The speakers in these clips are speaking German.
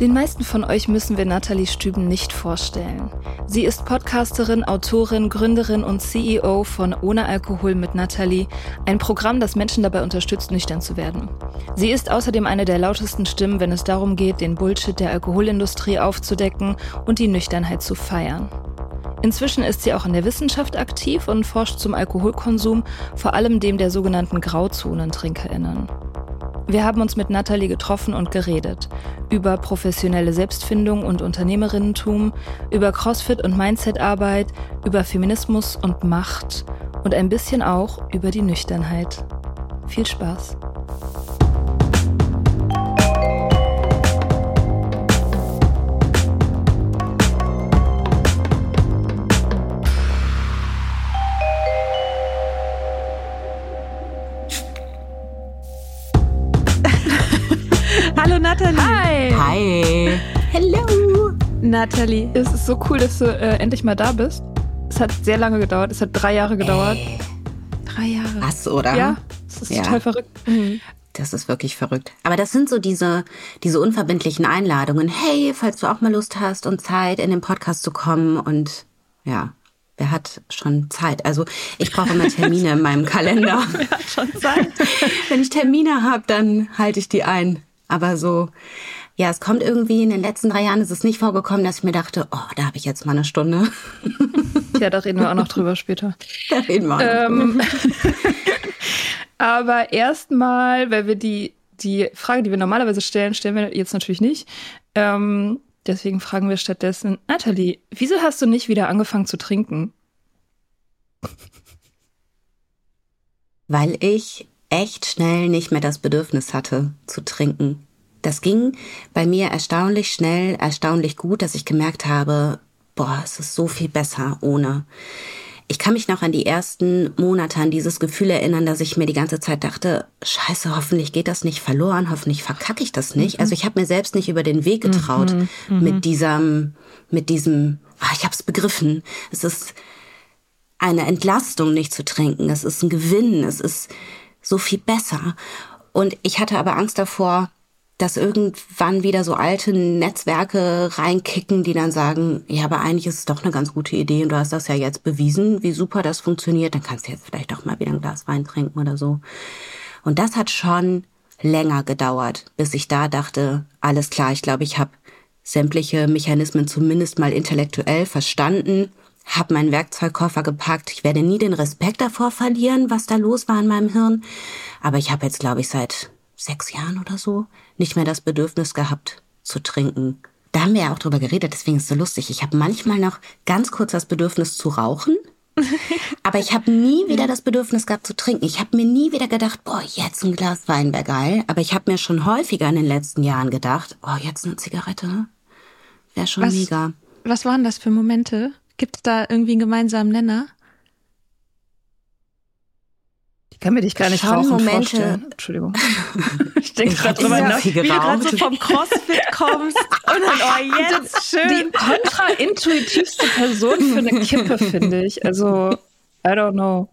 Den meisten von euch müssen wir Nathalie Stüben nicht vorstellen. Sie ist Podcasterin, Autorin, Gründerin und CEO von Ohne Alkohol mit Nathalie, ein Programm, das Menschen dabei unterstützt, nüchtern zu werden. Sie ist außerdem eine der lautesten Stimmen, wenn es darum geht, den Bullshit der Alkoholindustrie aufzudecken und die Nüchternheit zu feiern. Inzwischen ist sie auch in der Wissenschaft aktiv und forscht zum Alkoholkonsum, vor allem dem der sogenannten Grauzonentrinkerinnen. Wir haben uns mit Natalie getroffen und geredet. Über professionelle Selbstfindung und Unternehmerinnentum, über Crossfit und Mindsetarbeit, über Feminismus und Macht und ein bisschen auch über die Nüchternheit. Viel Spaß! Hallo Nathalie. Hi. Hi. Hello. Nathalie, es ist so cool, dass du äh, endlich mal da bist. Es hat sehr lange gedauert. Es hat drei Jahre gedauert. Ey. Drei Jahre. Was, oder? Ja, das ist ja. total verrückt. Mhm. Das ist wirklich verrückt. Aber das sind so diese, diese unverbindlichen Einladungen. Hey, falls du auch mal Lust hast und Zeit, in den Podcast zu kommen und ja, wer hat schon Zeit? Also ich brauche immer Termine in meinem Kalender. Wer hat schon Zeit? Wenn ich Termine habe, dann halte ich die ein. Aber so, ja, es kommt irgendwie in den letzten drei Jahren ist es nicht vorgekommen, dass ich mir dachte, oh, da habe ich jetzt mal eine Stunde. Ja, da reden wir auch noch drüber später. Da reden wir auch ähm, noch drüber. Aber erstmal, weil wir die, die Frage, die wir normalerweise stellen, stellen wir jetzt natürlich nicht. Ähm, deswegen fragen wir stattdessen, Nathalie, wieso hast du nicht wieder angefangen zu trinken? Weil ich echt schnell nicht mehr das Bedürfnis hatte zu trinken. Das ging bei mir erstaunlich schnell, erstaunlich gut, dass ich gemerkt habe, boah, es ist so viel besser ohne. Ich kann mich noch an die ersten Monate an dieses Gefühl erinnern, dass ich mir die ganze Zeit dachte, scheiße, hoffentlich geht das nicht verloren, hoffentlich verkacke ich das nicht. Mhm. Also ich habe mir selbst nicht über den Weg getraut mhm. Mhm. mit diesem, mit diesem, ah, ich habe es begriffen. Es ist eine Entlastung, nicht zu trinken. Es ist ein Gewinn. Es ist so viel besser. Und ich hatte aber Angst davor, dass irgendwann wieder so alte Netzwerke reinkicken, die dann sagen, ja, aber eigentlich ist es doch eine ganz gute Idee und du hast das ja jetzt bewiesen, wie super das funktioniert, dann kannst du jetzt vielleicht auch mal wieder ein Glas Wein trinken oder so. Und das hat schon länger gedauert, bis ich da dachte, alles klar, ich glaube, ich habe sämtliche Mechanismen zumindest mal intellektuell verstanden habe meinen Werkzeugkoffer gepackt. Ich werde nie den Respekt davor verlieren, was da los war in meinem Hirn. Aber ich habe jetzt, glaube ich, seit sechs Jahren oder so nicht mehr das Bedürfnis gehabt zu trinken. Da haben wir ja auch drüber geredet, deswegen ist es so lustig. Ich habe manchmal noch ganz kurz das Bedürfnis zu rauchen. Aber ich habe nie wieder das Bedürfnis gehabt zu trinken. Ich habe mir nie wieder gedacht, boah, jetzt ein Glas Wein wäre geil. Aber ich habe mir schon häufiger in den letzten Jahren gedacht, oh, jetzt eine Zigarette wäre schon was, mega. Was waren das für Momente? Gibt es da irgendwie einen gemeinsamen Nenner? Ich kann mir dich gar nicht schon rauchen Momente- vorstellen. Entschuldigung. Ich denke gerade drüber nach. Wie du gerade so vom Crossfit kommst und dann, oh, jetzt schön. Die kontraintuitivste Person für eine Kippe, finde ich. Also, I don't know.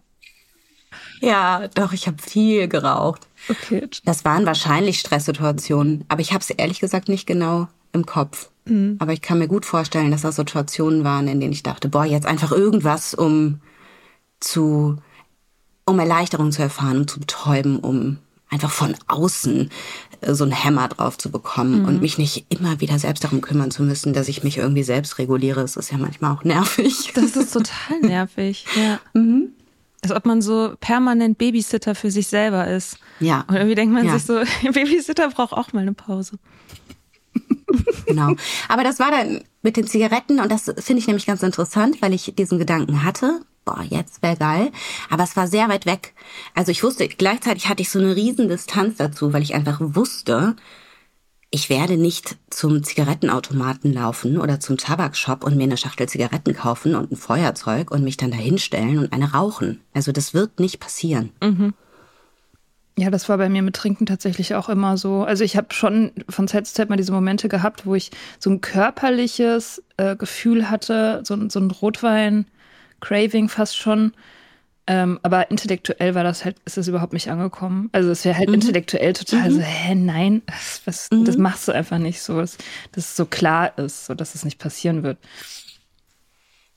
Ja, doch, ich habe viel geraucht. Okay. Das waren wahrscheinlich Stresssituationen, aber ich habe es ehrlich gesagt nicht genau im Kopf. Aber ich kann mir gut vorstellen, dass das Situationen waren, in denen ich dachte, boah, jetzt einfach irgendwas, um zu, um Erleichterung zu erfahren, um zu betäuben, um einfach von außen äh, so einen Hämmer drauf zu bekommen und mich nicht immer wieder selbst darum kümmern zu müssen, dass ich mich irgendwie selbst reguliere. Das ist ja manchmal auch nervig. Das ist total nervig. Ja. Als ob man so permanent Babysitter für sich selber ist. Ja. Und irgendwie denkt man Ja. sich so, Babysitter braucht auch mal eine Pause. Genau. Aber das war dann mit den Zigaretten und das finde ich nämlich ganz interessant, weil ich diesen Gedanken hatte. Boah, jetzt wäre geil. Aber es war sehr weit weg. Also ich wusste, gleichzeitig hatte ich so eine riesen Distanz dazu, weil ich einfach wusste, ich werde nicht zum Zigarettenautomaten laufen oder zum Tabakshop und mir eine Schachtel Zigaretten kaufen und ein Feuerzeug und mich dann dahinstellen und eine rauchen. Also das wird nicht passieren. Ja, das war bei mir mit Trinken tatsächlich auch immer so. Also ich habe schon von Zeit zu Zeit mal diese Momente gehabt, wo ich so ein körperliches äh, Gefühl hatte, so, ein- so ein Rotwein-Craving fast schon. Ähm, aber intellektuell war das halt, ist das überhaupt nicht angekommen. Also es wäre halt intellektuell total so, hä, nein, das, was, das machst du einfach nicht so, dass, dass es so klar ist, so dass es nicht passieren wird.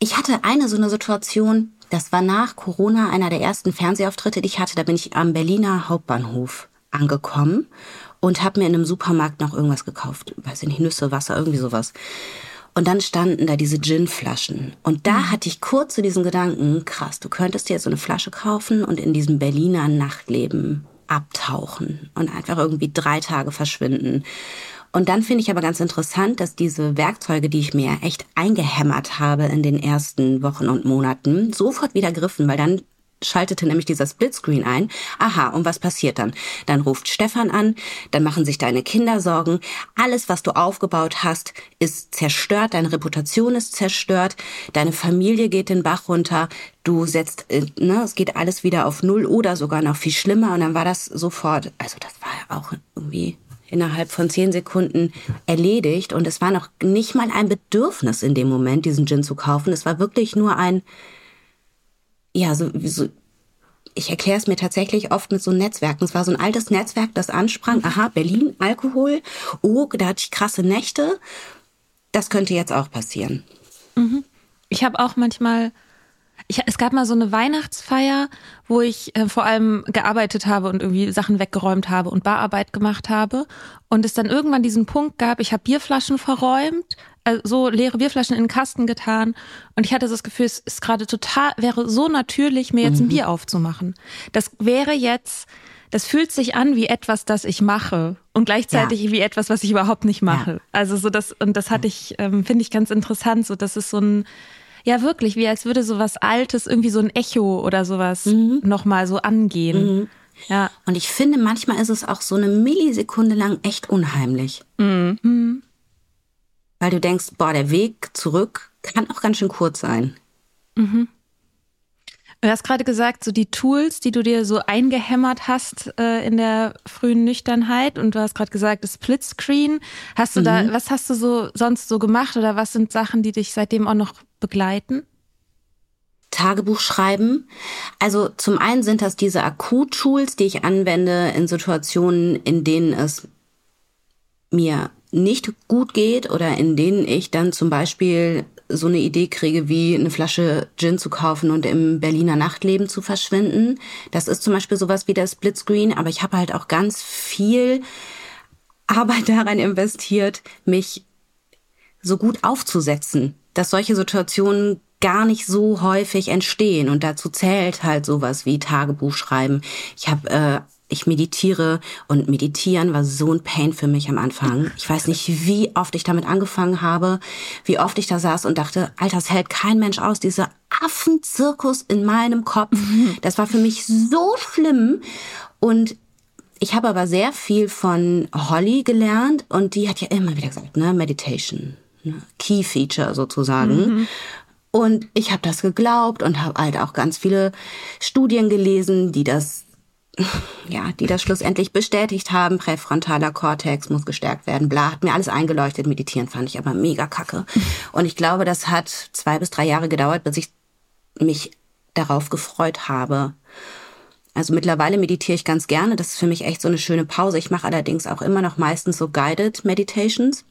Ich hatte eine so eine Situation, das war nach Corona einer der ersten Fernsehauftritte, die ich hatte. Da bin ich am Berliner Hauptbahnhof angekommen und habe mir in einem Supermarkt noch irgendwas gekauft. Weiß ich nicht, Nüsse, Wasser, irgendwie sowas. Und dann standen da diese Gin-Flaschen. Und da hatte ich kurz so diesen Gedanken, krass, du könntest dir jetzt so eine Flasche kaufen und in diesem Berliner Nachtleben abtauchen und einfach irgendwie drei Tage verschwinden. Und dann finde ich aber ganz interessant, dass diese Werkzeuge, die ich mir echt eingehämmert habe in den ersten Wochen und Monaten, sofort wieder griffen, weil dann schaltete nämlich dieser Splitscreen ein. Aha, und was passiert dann? Dann ruft Stefan an, dann machen sich deine Kinder Sorgen. Alles, was du aufgebaut hast, ist zerstört, deine Reputation ist zerstört, deine Familie geht den Bach runter, du setzt, äh, ne, es geht alles wieder auf Null oder sogar noch viel schlimmer und dann war das sofort, also das war ja auch irgendwie innerhalb von zehn Sekunden erledigt und es war noch nicht mal ein Bedürfnis in dem Moment, diesen Gin zu kaufen. Es war wirklich nur ein, ja, so, so ich erkläre es mir tatsächlich oft mit so Netzwerken. Es war so ein altes Netzwerk, das ansprang, aha, Berlin, Alkohol, oh, da hatte ich krasse Nächte. Das könnte jetzt auch passieren. Ich habe auch manchmal, ich, es gab mal so eine Weihnachtsfeier, wo ich äh, vor allem gearbeitet habe und irgendwie Sachen weggeräumt habe und Bararbeit gemacht habe. Und es dann irgendwann diesen Punkt gab, ich habe Bierflaschen verräumt, also so leere Bierflaschen in den Kasten getan. Und ich hatte das Gefühl, es ist gerade total, wäre so natürlich, mir jetzt ein Bier aufzumachen. Das wäre jetzt, das fühlt sich an wie etwas, das ich mache und gleichzeitig wie etwas, was ich überhaupt nicht mache. Also so das, und das hatte ich, ähm, finde ich ganz interessant, so das ist so ein, ja wirklich, wie als würde so was Altes, irgendwie so ein Echo oder sowas Mhm. nochmal so angehen. Ja. Und ich finde, manchmal ist es auch so eine Millisekunde lang echt unheimlich. Weil du denkst, boah, der Weg zurück kann auch ganz schön kurz sein. Du hast gerade gesagt, so die Tools, die du dir so eingehämmert hast äh, in der frühen Nüchternheit und du hast gerade gesagt, das Splitscreen. Hast du da, was hast du so sonst so gemacht oder was sind Sachen, die dich seitdem auch noch begleiten? Tagebuch schreiben. Also zum einen sind das diese Akut-Tools, die ich anwende in Situationen, in denen es mir nicht gut geht oder in denen ich dann zum Beispiel so eine Idee kriege, wie eine Flasche Gin zu kaufen und im Berliner Nachtleben zu verschwinden. Das ist zum Beispiel sowas wie der Splitscreen, aber ich habe halt auch ganz viel Arbeit daran investiert, mich so gut aufzusetzen, dass solche Situationen gar nicht so häufig entstehen. Und dazu zählt halt sowas wie Tagebuch schreiben. Ich habe, äh, ich meditiere und meditieren war so ein Pain für mich am Anfang. Ich weiß nicht, wie oft ich damit angefangen habe, wie oft ich da saß und dachte, Alter, das hält kein Mensch aus, dieser Affenzirkus in meinem Kopf. Das war für mich so schlimm. Und ich habe aber sehr viel von Holly gelernt und die hat ja immer wieder gesagt, ne, Meditation, ne, Key Feature sozusagen. Und ich habe das geglaubt und habe halt auch ganz viele Studien gelesen, die das ja, die das schlussendlich bestätigt haben, präfrontaler Kortex muss gestärkt werden, bla, hat mir alles eingeleuchtet, meditieren fand ich aber mega kacke. Und ich glaube, das hat zwei bis drei Jahre gedauert, bis ich mich darauf gefreut habe. Also mittlerweile meditiere ich ganz gerne, das ist für mich echt so eine schöne Pause. Ich mache allerdings auch immer noch meistens so Guided Meditations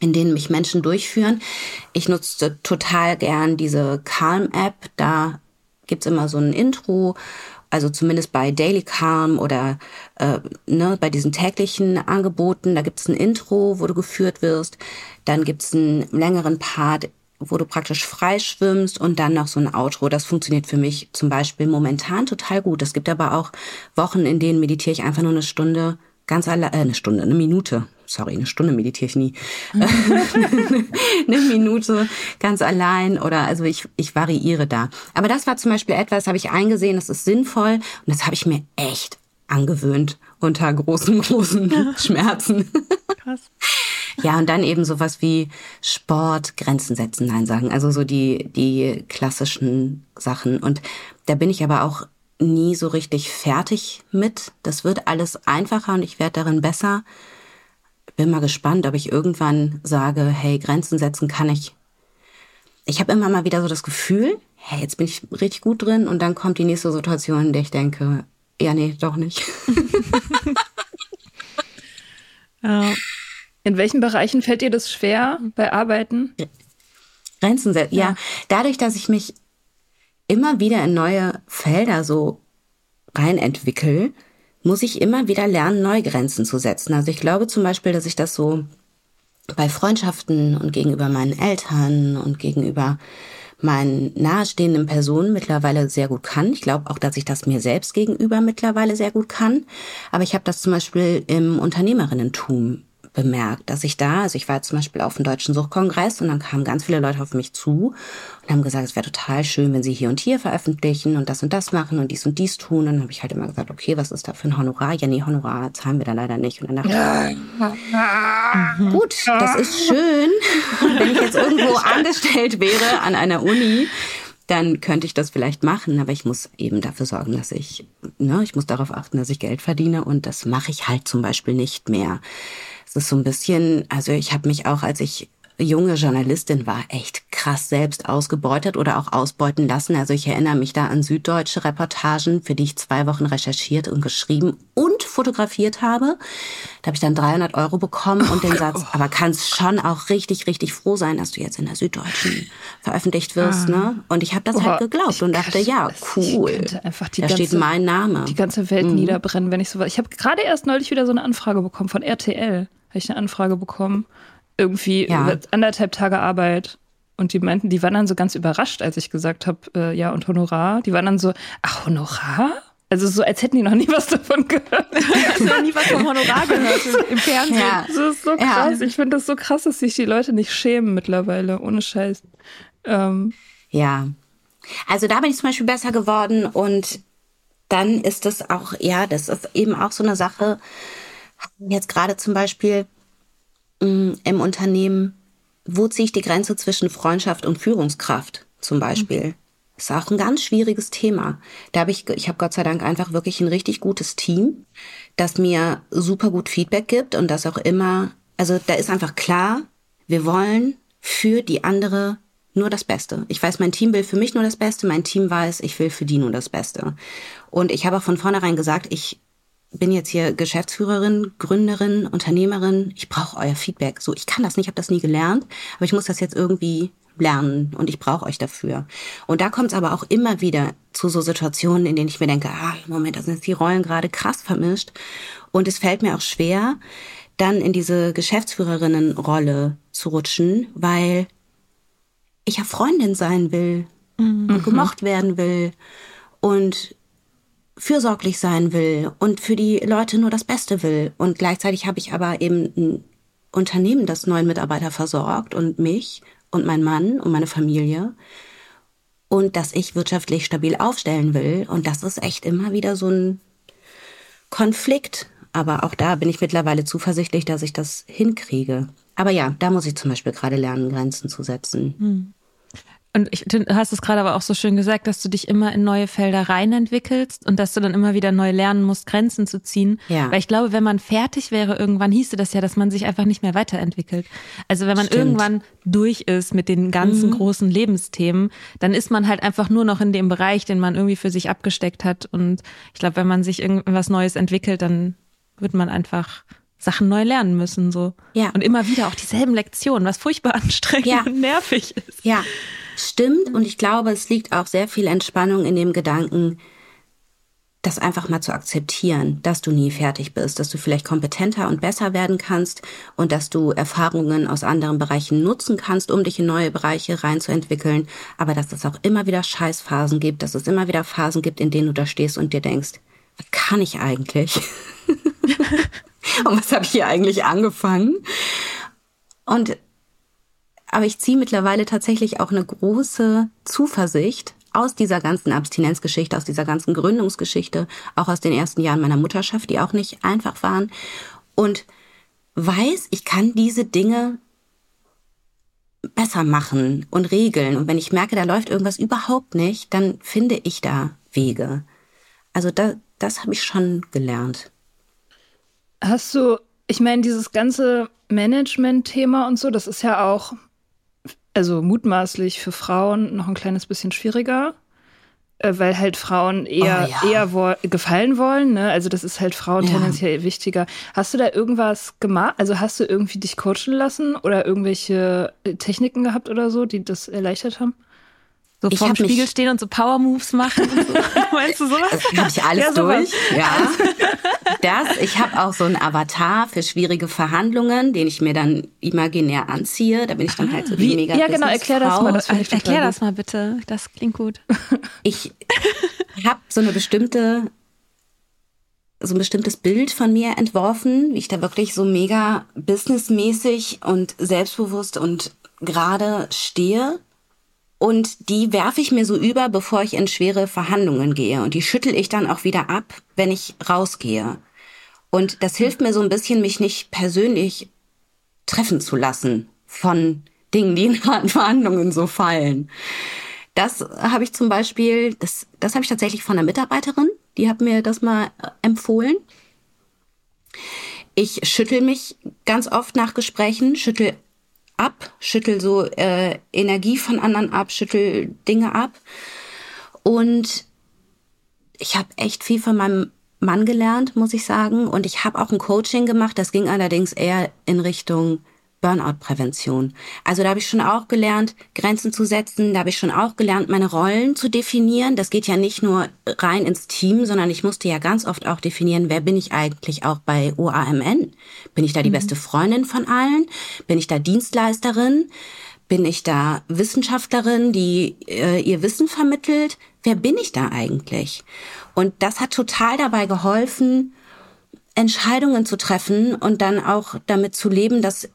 in denen mich Menschen durchführen. Ich nutze total gern diese Calm-App. Da gibt's immer so ein Intro, also zumindest bei Daily Calm oder äh, ne, bei diesen täglichen Angeboten. Da gibt's ein Intro, wo du geführt wirst. Dann gibt's einen längeren Part, wo du praktisch frei schwimmst und dann noch so ein Outro. Das funktioniert für mich zum Beispiel momentan total gut. Es gibt aber auch Wochen, in denen meditiere ich einfach nur eine Stunde ganz allein, äh, eine Stunde, eine Minute sorry, eine Stunde meditiere ich nie, eine Minute ganz allein oder also ich, ich variiere da. Aber das war zum Beispiel etwas, habe ich eingesehen, das ist sinnvoll und das habe ich mir echt angewöhnt unter großen, großen Schmerzen. Krass. Ja, und dann eben sowas wie Sport, Grenzen setzen, Nein sagen. Also so die, die klassischen Sachen. Und da bin ich aber auch nie so richtig fertig mit. Das wird alles einfacher und ich werde darin besser bin mal gespannt, ob ich irgendwann sage, hey, Grenzen setzen kann ich. Ich habe immer mal wieder so das Gefühl, hey, jetzt bin ich richtig gut drin und dann kommt die nächste Situation, in der ich denke, ja, nee, doch nicht. ja. In welchen Bereichen fällt dir das schwer bei Arbeiten? Grenzen setzen, ja. ja. Dadurch, dass ich mich immer wieder in neue Felder so rein entwickle, muss ich immer wieder lernen, neue Grenzen zu setzen. Also ich glaube zum Beispiel, dass ich das so bei Freundschaften und gegenüber meinen Eltern und gegenüber meinen nahestehenden Personen mittlerweile sehr gut kann. Ich glaube auch, dass ich das mir selbst gegenüber mittlerweile sehr gut kann. Aber ich habe das zum Beispiel im Unternehmerinnentum bemerkt, dass ich da, also ich war zum Beispiel auf dem Deutschen Suchtkongress und dann kamen ganz viele Leute auf mich zu und haben gesagt, es wäre total schön, wenn sie hier und hier veröffentlichen und das und das machen und dies und dies tun. Und dann habe ich halt immer gesagt, okay, was ist da für ein Honorar? Ja, nee, Honorar zahlen wir da leider nicht. Und dann dachte ich, gut, das ist schön. wenn ich jetzt irgendwo angestellt wäre an einer Uni, dann könnte ich das vielleicht machen, aber ich muss eben dafür sorgen, dass ich, ne, ich muss darauf achten, dass ich Geld verdiene und das mache ich halt zum Beispiel nicht mehr. Es ist so ein bisschen, also ich habe mich auch, als ich junge Journalistin war, echt krass selbst ausgebeutet oder auch ausbeuten lassen. Also ich erinnere mich da an süddeutsche Reportagen, für die ich zwei Wochen recherchiert und geschrieben und fotografiert habe. Da habe ich dann 300 Euro bekommen und den Satz, aber kannst schon auch richtig, richtig froh sein, dass du jetzt in der Süddeutschen veröffentlicht wirst. Ah. Ne? Und ich habe das oh, halt geglaubt und dachte, ja, cool. Einfach die da ganze, steht mein Name. Die ganze Welt mhm. niederbrennen, wenn ich so was. Ich habe gerade erst neulich wieder so eine Anfrage bekommen von RTL. Habe ich eine Anfrage bekommen irgendwie ja. anderthalb Tage Arbeit. Und die meinten, die waren dann so ganz überrascht, als ich gesagt habe, äh, ja, und Honorar. Die waren dann so, ach, Honorar? Also so, als hätten die noch nie was davon gehört. Hast noch nie was vom Honorar gehört im, Fernsehen. Ja. Das ist so krass. Ja. Ich finde das so krass, dass sich die Leute nicht schämen mittlerweile, ohne Scheiß. Ähm. Ja. Also da bin ich zum Beispiel besser geworden und dann ist das auch, ja, das ist eben auch so eine Sache. Jetzt gerade zum Beispiel, Mm, im Unternehmen, wo ziehe ich die Grenze zwischen Freundschaft und Führungskraft zum Beispiel? Mhm. Ist auch ein ganz schwieriges Thema. Da habe ich, ich habe Gott sei Dank einfach wirklich ein richtig gutes Team, das mir super gut Feedback gibt und das auch immer, also da ist einfach klar, wir wollen für die andere nur das Beste. Ich weiß, mein Team will für mich nur das Beste, mein Team weiß, ich will für die nur das Beste. Und ich habe auch von vornherein gesagt, ich bin jetzt hier Geschäftsführerin, Gründerin, Unternehmerin. Ich brauche euer Feedback. So, ich kann das nicht, ich habe das nie gelernt, aber ich muss das jetzt irgendwie lernen und ich brauche euch dafür. Und da kommt es aber auch immer wieder zu so Situationen, in denen ich mir denke, ah, Moment, da sind jetzt die Rollen gerade krass vermischt. Und es fällt mir auch schwer, dann in diese Geschäftsführerinnenrolle zu rutschen, weil ich ja Freundin sein will mhm. und gemocht werden will und fürsorglich sein will und für die Leute nur das Beste will. Und gleichzeitig habe ich aber eben ein Unternehmen, das neuen Mitarbeiter versorgt und mich und mein Mann und meine Familie und dass ich wirtschaftlich stabil aufstellen will. Und das ist echt immer wieder so ein Konflikt. Aber auch da bin ich mittlerweile zuversichtlich, dass ich das hinkriege. Aber ja, da muss ich zum Beispiel gerade lernen, Grenzen zu setzen. Hm. Und ich, du hast es gerade aber auch so schön gesagt, dass du dich immer in neue Felder rein entwickelst und dass du dann immer wieder neu lernen musst, Grenzen zu ziehen. Ja. Weil ich glaube, wenn man fertig wäre, irgendwann hieße das ja, dass man sich einfach nicht mehr weiterentwickelt. Also wenn man Stimmt. irgendwann durch ist mit den ganzen Mhm. großen Lebensthemen, dann ist man halt einfach nur noch in dem Bereich, den man irgendwie für sich abgesteckt hat. Und ich glaube, wenn man sich irgendwas Neues entwickelt, dann wird man einfach Sachen neu lernen müssen, so. Ja. Und immer wieder auch dieselben Lektionen, was furchtbar anstrengend Ja. und nervig ist. Ja, stimmt. Und ich glaube, es liegt auch sehr viel Entspannung in dem Gedanken, das einfach mal zu akzeptieren, dass du nie fertig bist, dass du vielleicht kompetenter und besser werden kannst und dass du Erfahrungen aus anderen Bereichen nutzen kannst, um dich in neue Bereiche reinzuentwickeln, aber dass es auch immer wieder Scheißphasen gibt, dass es immer wieder Phasen gibt, in denen du da stehst und dir denkst, was kann ich eigentlich? und was habe ich hier eigentlich angefangen? Und aber ich ziehe mittlerweile tatsächlich auch eine große Zuversicht aus dieser ganzen Abstinenzgeschichte, aus dieser ganzen Gründungsgeschichte, auch aus den ersten Jahren meiner Mutterschaft, die auch nicht einfach waren. Und weiß, ich kann diese Dinge besser machen und regeln. Und wenn ich merke, da läuft irgendwas überhaupt nicht, dann finde ich da Wege. Also da, das habe ich schon gelernt. Hast du, ich meine, dieses ganze Management-Thema und so, das ist ja auch, also mutmaßlich für Frauen noch ein kleines bisschen schwieriger, äh, weil halt Frauen eher, Oh ja. eher wo gefallen wollen, ne? Also das ist halt Frauen Ja. tendenziell wichtiger. Hast du da irgendwas gemacht? Also hast du irgendwie dich coachen lassen oder irgendwelche äh, Techniken gehabt oder so, die das erleichtert haben? So vorm hab mich- Spiegel stehen und so Power Moves machen. Und so. Meinst du sowas? Das habe ich alles Ja, durch. Ja. Das, ich habe auch so einen Avatar für schwierige Verhandlungen, den ich mir dann imaginär anziehe. Da bin ich dann halt so die Wie- mega ja, genau, erklär das mal, das ich total Erklär das mal bitte. Das klingt gut. Ich habe so eine bestimmte so ein bestimmtes Bild von mir entworfen, wie ich da wirklich so mega businessmäßig und selbstbewusst und gerade stehe. Und die werfe ich mir so über, bevor ich in schwere Verhandlungen gehe. Und die schüttel ich dann auch wieder ab, wenn ich rausgehe. Und das hilft mir so ein bisschen, mich nicht persönlich treffen zu lassen von Dingen, die in harten Verhandlungen so fallen. Das habe ich zum Beispiel, das, das habe ich tatsächlich von einer Mitarbeiterin, die hat mir das mal äh, empfohlen. Ich schüttel mich ganz oft nach Gesprächen, schüttel ab, schüttel so äh, Energie von anderen ab, schüttel Dinge ab. Und ich habe echt viel von meinem Mann gelernt, muss ich sagen. Und ich habe auch ein Coaching gemacht, das ging allerdings eher in Richtung Burnout-Prävention. Also da habe ich schon auch gelernt, Grenzen zu setzen. Da habe ich schon auch gelernt, meine Rollen zu definieren. Das geht ja nicht nur rein ins Team, sondern ich musste ja ganz oft auch definieren, wer bin ich eigentlich auch bei OAMN? Bin ich da die beste Freundin von allen? Bin ich da Dienstleisterin? Bin ich da Wissenschaftlerin, die äh, ihr Wissen vermittelt? Wer bin ich da eigentlich? Und das hat total dabei geholfen, Entscheidungen zu treffen und dann auch damit zu leben, dass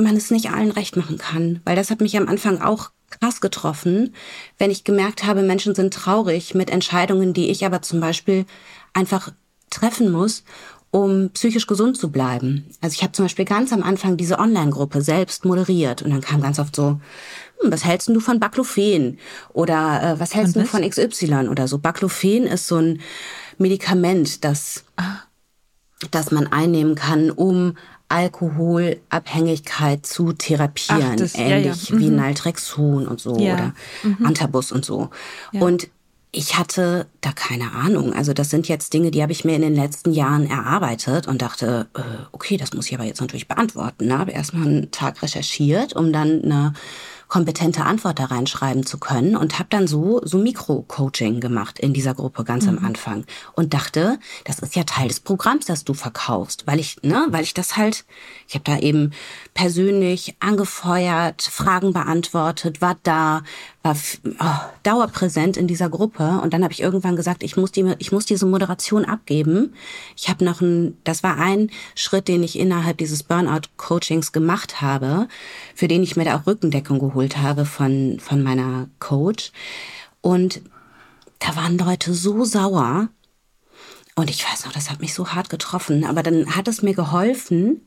man es nicht allen recht machen kann. Weil das hat mich am Anfang auch krass getroffen, wenn ich gemerkt habe, Menschen sind traurig mit Entscheidungen, die ich aber zum Beispiel einfach treffen muss, um psychisch gesund zu bleiben. Also ich habe zum Beispiel ganz am Anfang diese Online-Gruppe selbst moderiert und dann kam ganz oft so, hm, was hältst du von Baclofen? Oder äh, was hältst Von du von XY oder so? Baclofen ist so ein Medikament, das, das man einnehmen kann, um Alkoholabhängigkeit zu therapieren. Ach, das- ja, ähnlich ja. wie Mhm. Naltrexon und so Ja. oder Antabus und so. Und ich hatte da keine Ahnung. Also das sind jetzt Dinge, die habe ich mir in den letzten Jahren erarbeitet und dachte, äh, okay, das muss ich aber jetzt natürlich beantworten. Ne? Habe erstmal einen Tag recherchiert, um dann eine kompetente Antwort da reinschreiben zu können und habe dann so so Mikro-Coaching gemacht in dieser Gruppe ganz am Anfang und dachte, das ist ja Teil des Programms, das du verkaufst, weil ich ne, weil ich das halt, ich habe da eben persönlich angefeuert, Fragen beantwortet, war da, war oh, dauerpräsent in dieser Gruppe und dann habe ich irgendwann gesagt, ich muss die ich muss diese Moderation abgeben. Ich habe noch ein, das war ein Schritt, den ich innerhalb dieses Burnout-Coachings gemacht habe, für den ich mir da auch Rückendeckung geholt habe von, von meiner Coach. Und da waren Leute so sauer. Und ich weiß noch, das hat mich so hart getroffen. Aber dann hat es mir geholfen,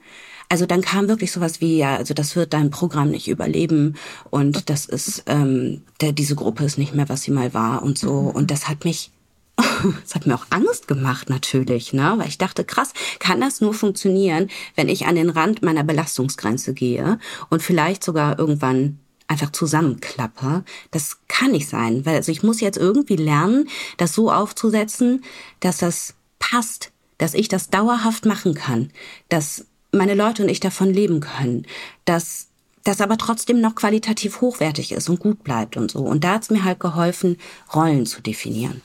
also dann kam wirklich sowas wie, ja, also das wird dein Programm nicht überleben und das ist, ähm, der, diese Gruppe ist nicht mehr, was sie mal war und so. Mhm. Und das hat mich, das hat mir auch Angst gemacht natürlich, ne? Weil ich dachte, krass, kann das nur funktionieren, wenn ich an den Rand meiner Belastungsgrenze gehe und vielleicht sogar irgendwann einfach zusammenklappe. Das kann nicht sein, weil also ich muss jetzt irgendwie lernen, das so aufzusetzen, dass das passt, dass ich das dauerhaft machen kann, dass meine Leute und ich davon leben können, dass das aber trotzdem noch qualitativ hochwertig ist und gut bleibt und so. Und da hat es mir halt geholfen, Rollen zu definieren.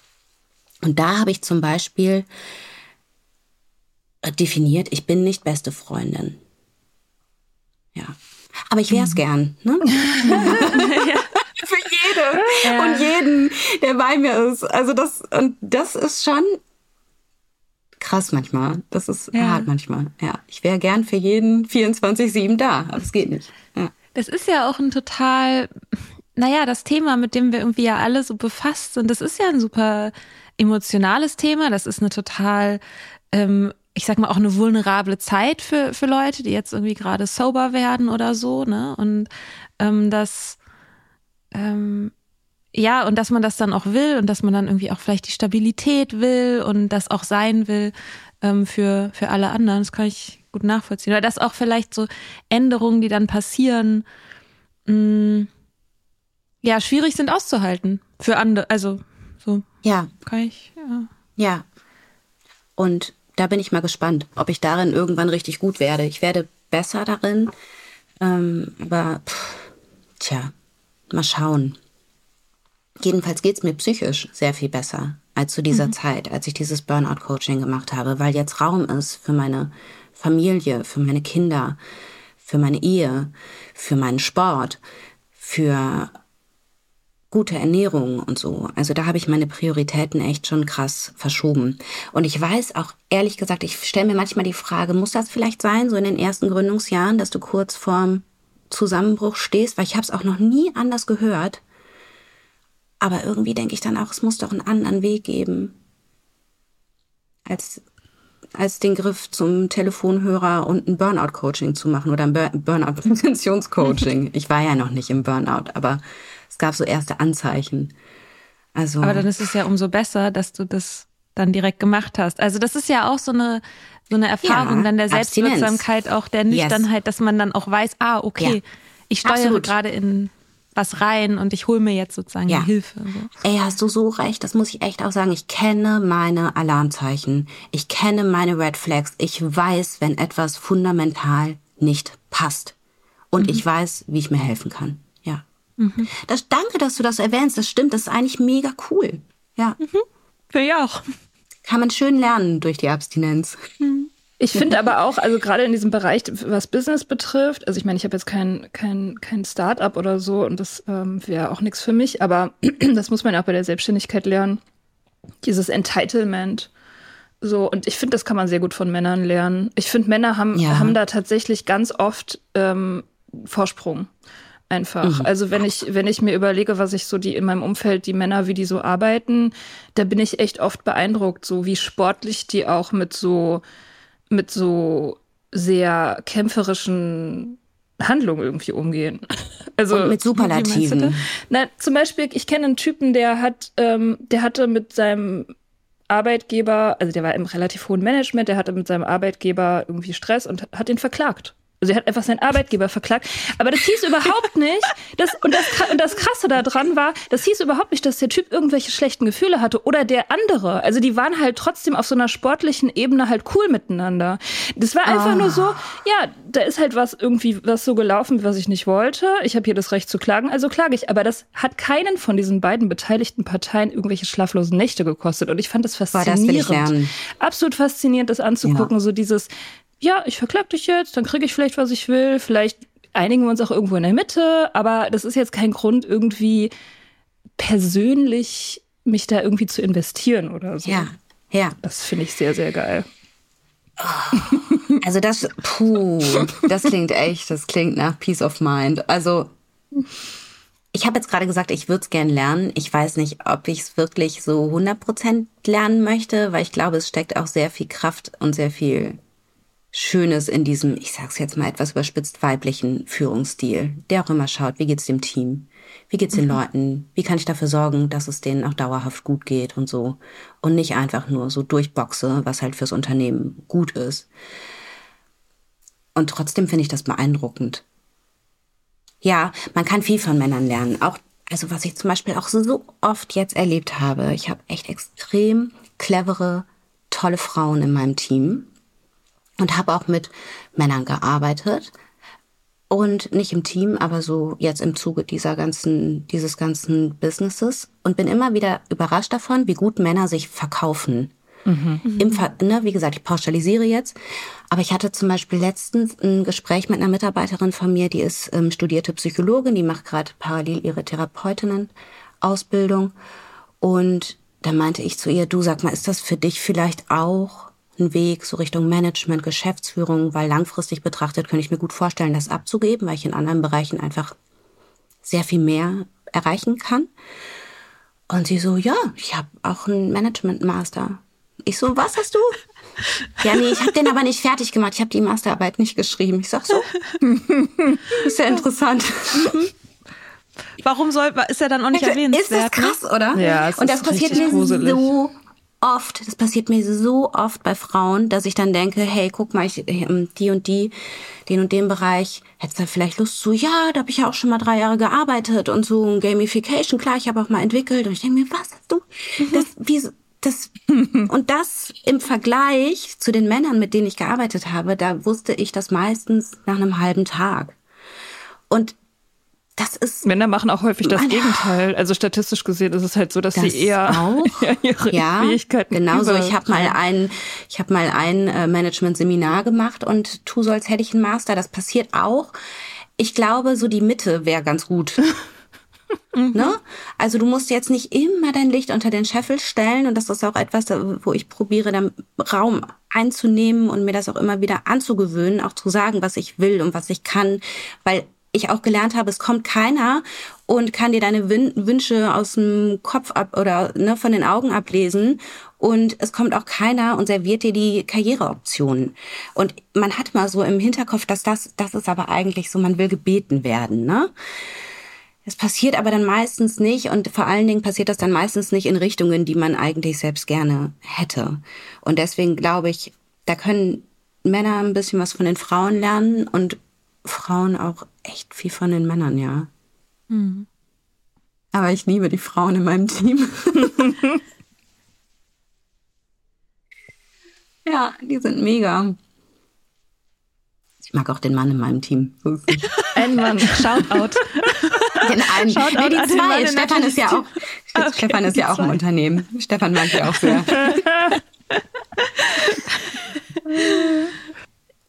Und da habe ich zum Beispiel definiert, ich bin nicht beste Freundin. Ja. Aber ich wäre es mhm. gern. Ne? ja. Für jede ja. und jeden, der bei mir ist. Also das, und das ist schon krass manchmal. Das ist ja. hart manchmal. Ja, ich wäre gern für jeden 24-7 da, aber es geht nicht. Ja. Das ist ja auch ein total, naja, das Thema, mit dem wir irgendwie ja alle so befasst sind, das ist ja ein super emotionales Thema. Das ist eine total, ähm, ich sag mal, auch eine vulnerable Zeit für, für Leute, die jetzt irgendwie gerade sober werden oder so, ne? Und ähm, das, ähm, ja, und dass man das dann auch will und dass man dann irgendwie auch vielleicht die Stabilität will und das auch sein will ähm, für, für alle anderen. Das kann ich gut nachvollziehen. Oder dass auch vielleicht so Änderungen, die dann passieren, mh, mm, ja, schwierig sind auszuhalten für andere. Also so. Ja. Kann ich, ja. Ja. Und da bin ich mal gespannt, ob ich darin irgendwann richtig gut werde. Ich werde besser darin. Ähm, aber, pff, tja, mal schauen. Jedenfalls geht's mir psychisch sehr viel besser als zu dieser mhm. Zeit, als ich dieses Burnout-Coaching gemacht habe, weil jetzt Raum ist für meine Familie, für meine Kinder, für meine Ehe, für meinen Sport, für gute Ernährung und so. Also da habe ich meine Prioritäten echt schon krass verschoben. Und ich weiß auch, ehrlich gesagt, ich stelle mir manchmal die Frage, muss das vielleicht sein, so in den ersten Gründungsjahren, dass du kurz vorm Zusammenbruch stehst? Weil ich habe es auch noch nie anders gehört. Aber irgendwie denke ich dann auch, es muss doch einen anderen Weg geben, als, als den Griff zum Telefonhörer und ein Burnout-Coaching zu machen oder ein Burnout-Präventionscoaching. ich war ja noch nicht im Burnout, aber es gab so erste Anzeichen. Also. Aber dann ist es ja umso besser, dass du das dann direkt gemacht hast. Also das ist ja auch so eine so eine Erfahrung ja, dann der Selbstwirksamkeit, auch der Nüchternheit, yes. dass man dann auch weiß, ah, okay, ja. ich steuere gerade in was rein und ich hole mir jetzt sozusagen ja. Hilfe. So. Ey, hast du so recht, das muss ich echt auch sagen. Ich kenne meine Alarmzeichen. Ich kenne meine Red Flags. Ich weiß, wenn etwas fundamental nicht passt. Und mhm. ich weiß, wie ich mir helfen kann. Mhm. Das, danke, dass du das erwähnst. Das stimmt. Das ist eigentlich mega cool. Ja. Mhm. Für ich auch. Kann man schön lernen durch die Abstinenz. Mhm. Ich finde aber auch, also gerade in diesem Bereich, was Business betrifft, also ich meine, ich habe jetzt kein, kein, kein Start-up oder so und das ähm, wäre auch nichts für mich, aber das muss man ja auch bei der Selbstständigkeit lernen. Dieses Entitlement. So, und ich finde, das kann man sehr gut von Männern lernen. Ich finde, Männer haben, ja. haben da tatsächlich ganz oft ähm, Vorsprung einfach. Mhm. Also wenn ich, wenn ich mir überlege, was ich so die in meinem Umfeld, die Männer, wie die so arbeiten, da bin ich echt oft beeindruckt, so wie sportlich die auch mit so mit so sehr kämpferischen Handlungen irgendwie umgehen. Also Und mit Superlativen. Na, zum Beispiel, ich kenne einen Typen, der hat, ähm, der hatte mit seinem Arbeitgeber, also der war im relativ hohen Management, der hatte mit seinem Arbeitgeber irgendwie Stress und hat ihn verklagt. Also er hat einfach seinen Arbeitgeber verklagt. Aber das hieß überhaupt nicht, dass, und, das, und das Krasse daran war, das hieß überhaupt nicht, dass der Typ irgendwelche schlechten Gefühle hatte oder der andere. Also die waren halt trotzdem auf so einer sportlichen Ebene halt cool miteinander. Das war einfach oh. nur so, ja, da ist halt was irgendwie was so gelaufen, was ich nicht wollte. Ich habe hier das Recht zu klagen, also klage ich. Aber das hat keinen von diesen beiden beteiligten Parteien irgendwelche schlaflosen Nächte gekostet. Und ich fand das faszinierend. Boah, das. Absolut faszinierend, das anzugucken. Ja. So dieses, ja, ich verklag dich jetzt, dann kriege ich vielleicht, was ich will, vielleicht einigen wir uns auch irgendwo in der Mitte, aber das ist jetzt kein Grund, irgendwie persönlich mich da irgendwie zu investieren oder so. Ja, ja. Das finde ich sehr, sehr geil. Also das, puh, das klingt echt, das klingt nach Peace of Mind. Also ich habe jetzt gerade gesagt, ich würde es gern lernen. Ich weiß nicht, ob ich es wirklich so 100% lernen möchte, weil ich glaube, es steckt auch sehr viel Kraft und sehr viel Schönes in diesem, ich sag's jetzt mal etwas überspitzt, weiblichen Führungsstil, der auch immer schaut, wie geht's dem Team? Wie geht's den mhm. Leuten? Wie kann ich dafür sorgen, dass es denen auch dauerhaft gut geht und so? Und nicht einfach nur so durchboxe, was halt fürs Unternehmen gut ist. Und trotzdem finde ich das beeindruckend. Ja, man kann viel von Männern lernen. Auch, also was ich zum Beispiel auch so oft jetzt erlebt habe. Ich habe echt extrem clevere, tolle Frauen in meinem Team und habe auch mit Männern gearbeitet und nicht im Team, aber so jetzt im Zuge dieser ganzen, dieses ganzen Businesses und bin immer wieder überrascht davon, wie gut Männer sich verkaufen. Mhm. Im, ne, wie gesagt, ich pauschalisiere jetzt, aber ich hatte zum Beispiel letztens ein Gespräch mit einer Mitarbeiterin von mir, die ist ähm, studierte Psychologin, die macht gerade parallel ihre Therapeutinnen-Ausbildung und da meinte ich zu ihr, du sag mal, ist das für dich vielleicht auch ein Weg so Richtung Management, Geschäftsführung, weil langfristig betrachtet könnte ich mir gut vorstellen, das abzugeben, weil ich in anderen Bereichen einfach sehr viel mehr erreichen kann. Und sie so, ja, ich habe auch einen Management Master. Ich so, was hast du? ja, nee, ich habe den aber nicht fertig gemacht. Ich habe die Masterarbeit nicht geschrieben. Ich sag so, ist ja interessant. Warum soll, ist er dann auch nicht erwähnt? Ist das krass, oder? Ja, es Und das ist passiert mir gruselig. so oft, das passiert mir so oft bei Frauen, dass ich dann denke, hey, guck mal, ich, ähm, die und die, den und den Bereich, hättest du vielleicht Lust zu? Ja, da habe ich ja auch schon mal drei Jahre gearbeitet und so ein Gamification, klar, ich habe auch mal entwickelt und ich denke mir, was hast du? Das, wie, das, und das im Vergleich zu den Männern, mit denen ich gearbeitet habe, da wusste ich das meistens nach einem halben Tag. Und das ist. Männer machen auch häufig das Gegenteil. Also statistisch gesehen ist es halt so, dass das sie eher auch, ihre ja, Fähigkeiten genauso. Ich habe mal ein, ich habe mal ein äh, Management-Seminar gemacht und tu so als hätte ich einen Master. Das passiert auch. Ich glaube, so die Mitte wäre ganz gut. Mhm. Ne? Also du musst jetzt nicht immer dein Licht unter den Scheffel stellen und das ist auch etwas, wo ich probiere, dann Raum einzunehmen und mir das auch immer wieder anzugewöhnen, auch zu sagen, was ich will und was ich kann, weil ich auch gelernt habe, es kommt keiner und kann dir deine Wün Wünsche aus dem Kopf ab oder ne, von den Augen ablesen. Und es kommt auch keiner und serviert dir die Karriereoptionen. Und man hat mal so im Hinterkopf, dass das, das ist aber eigentlich so, man will gebeten werden, ne? Es passiert aber dann meistens nicht und vor allen Dingen passiert das dann meistens nicht in Richtungen, die man eigentlich selbst gerne hätte. Und deswegen glaube ich, da können Männer ein bisschen was von den Frauen lernen und Frauen auch echt viel von den Männern, ja. Mhm. Aber ich liebe die Frauen in meinem Team. ja, die sind mega. Ich mag auch den Mann in meinem Team. Ein Mann, Shoutout. Den einen. Shoutout nee, die zwei. Stefan ist ja auch, okay, Stefan ist ja auch im Unternehmen. Stefan mag ich auch sehr.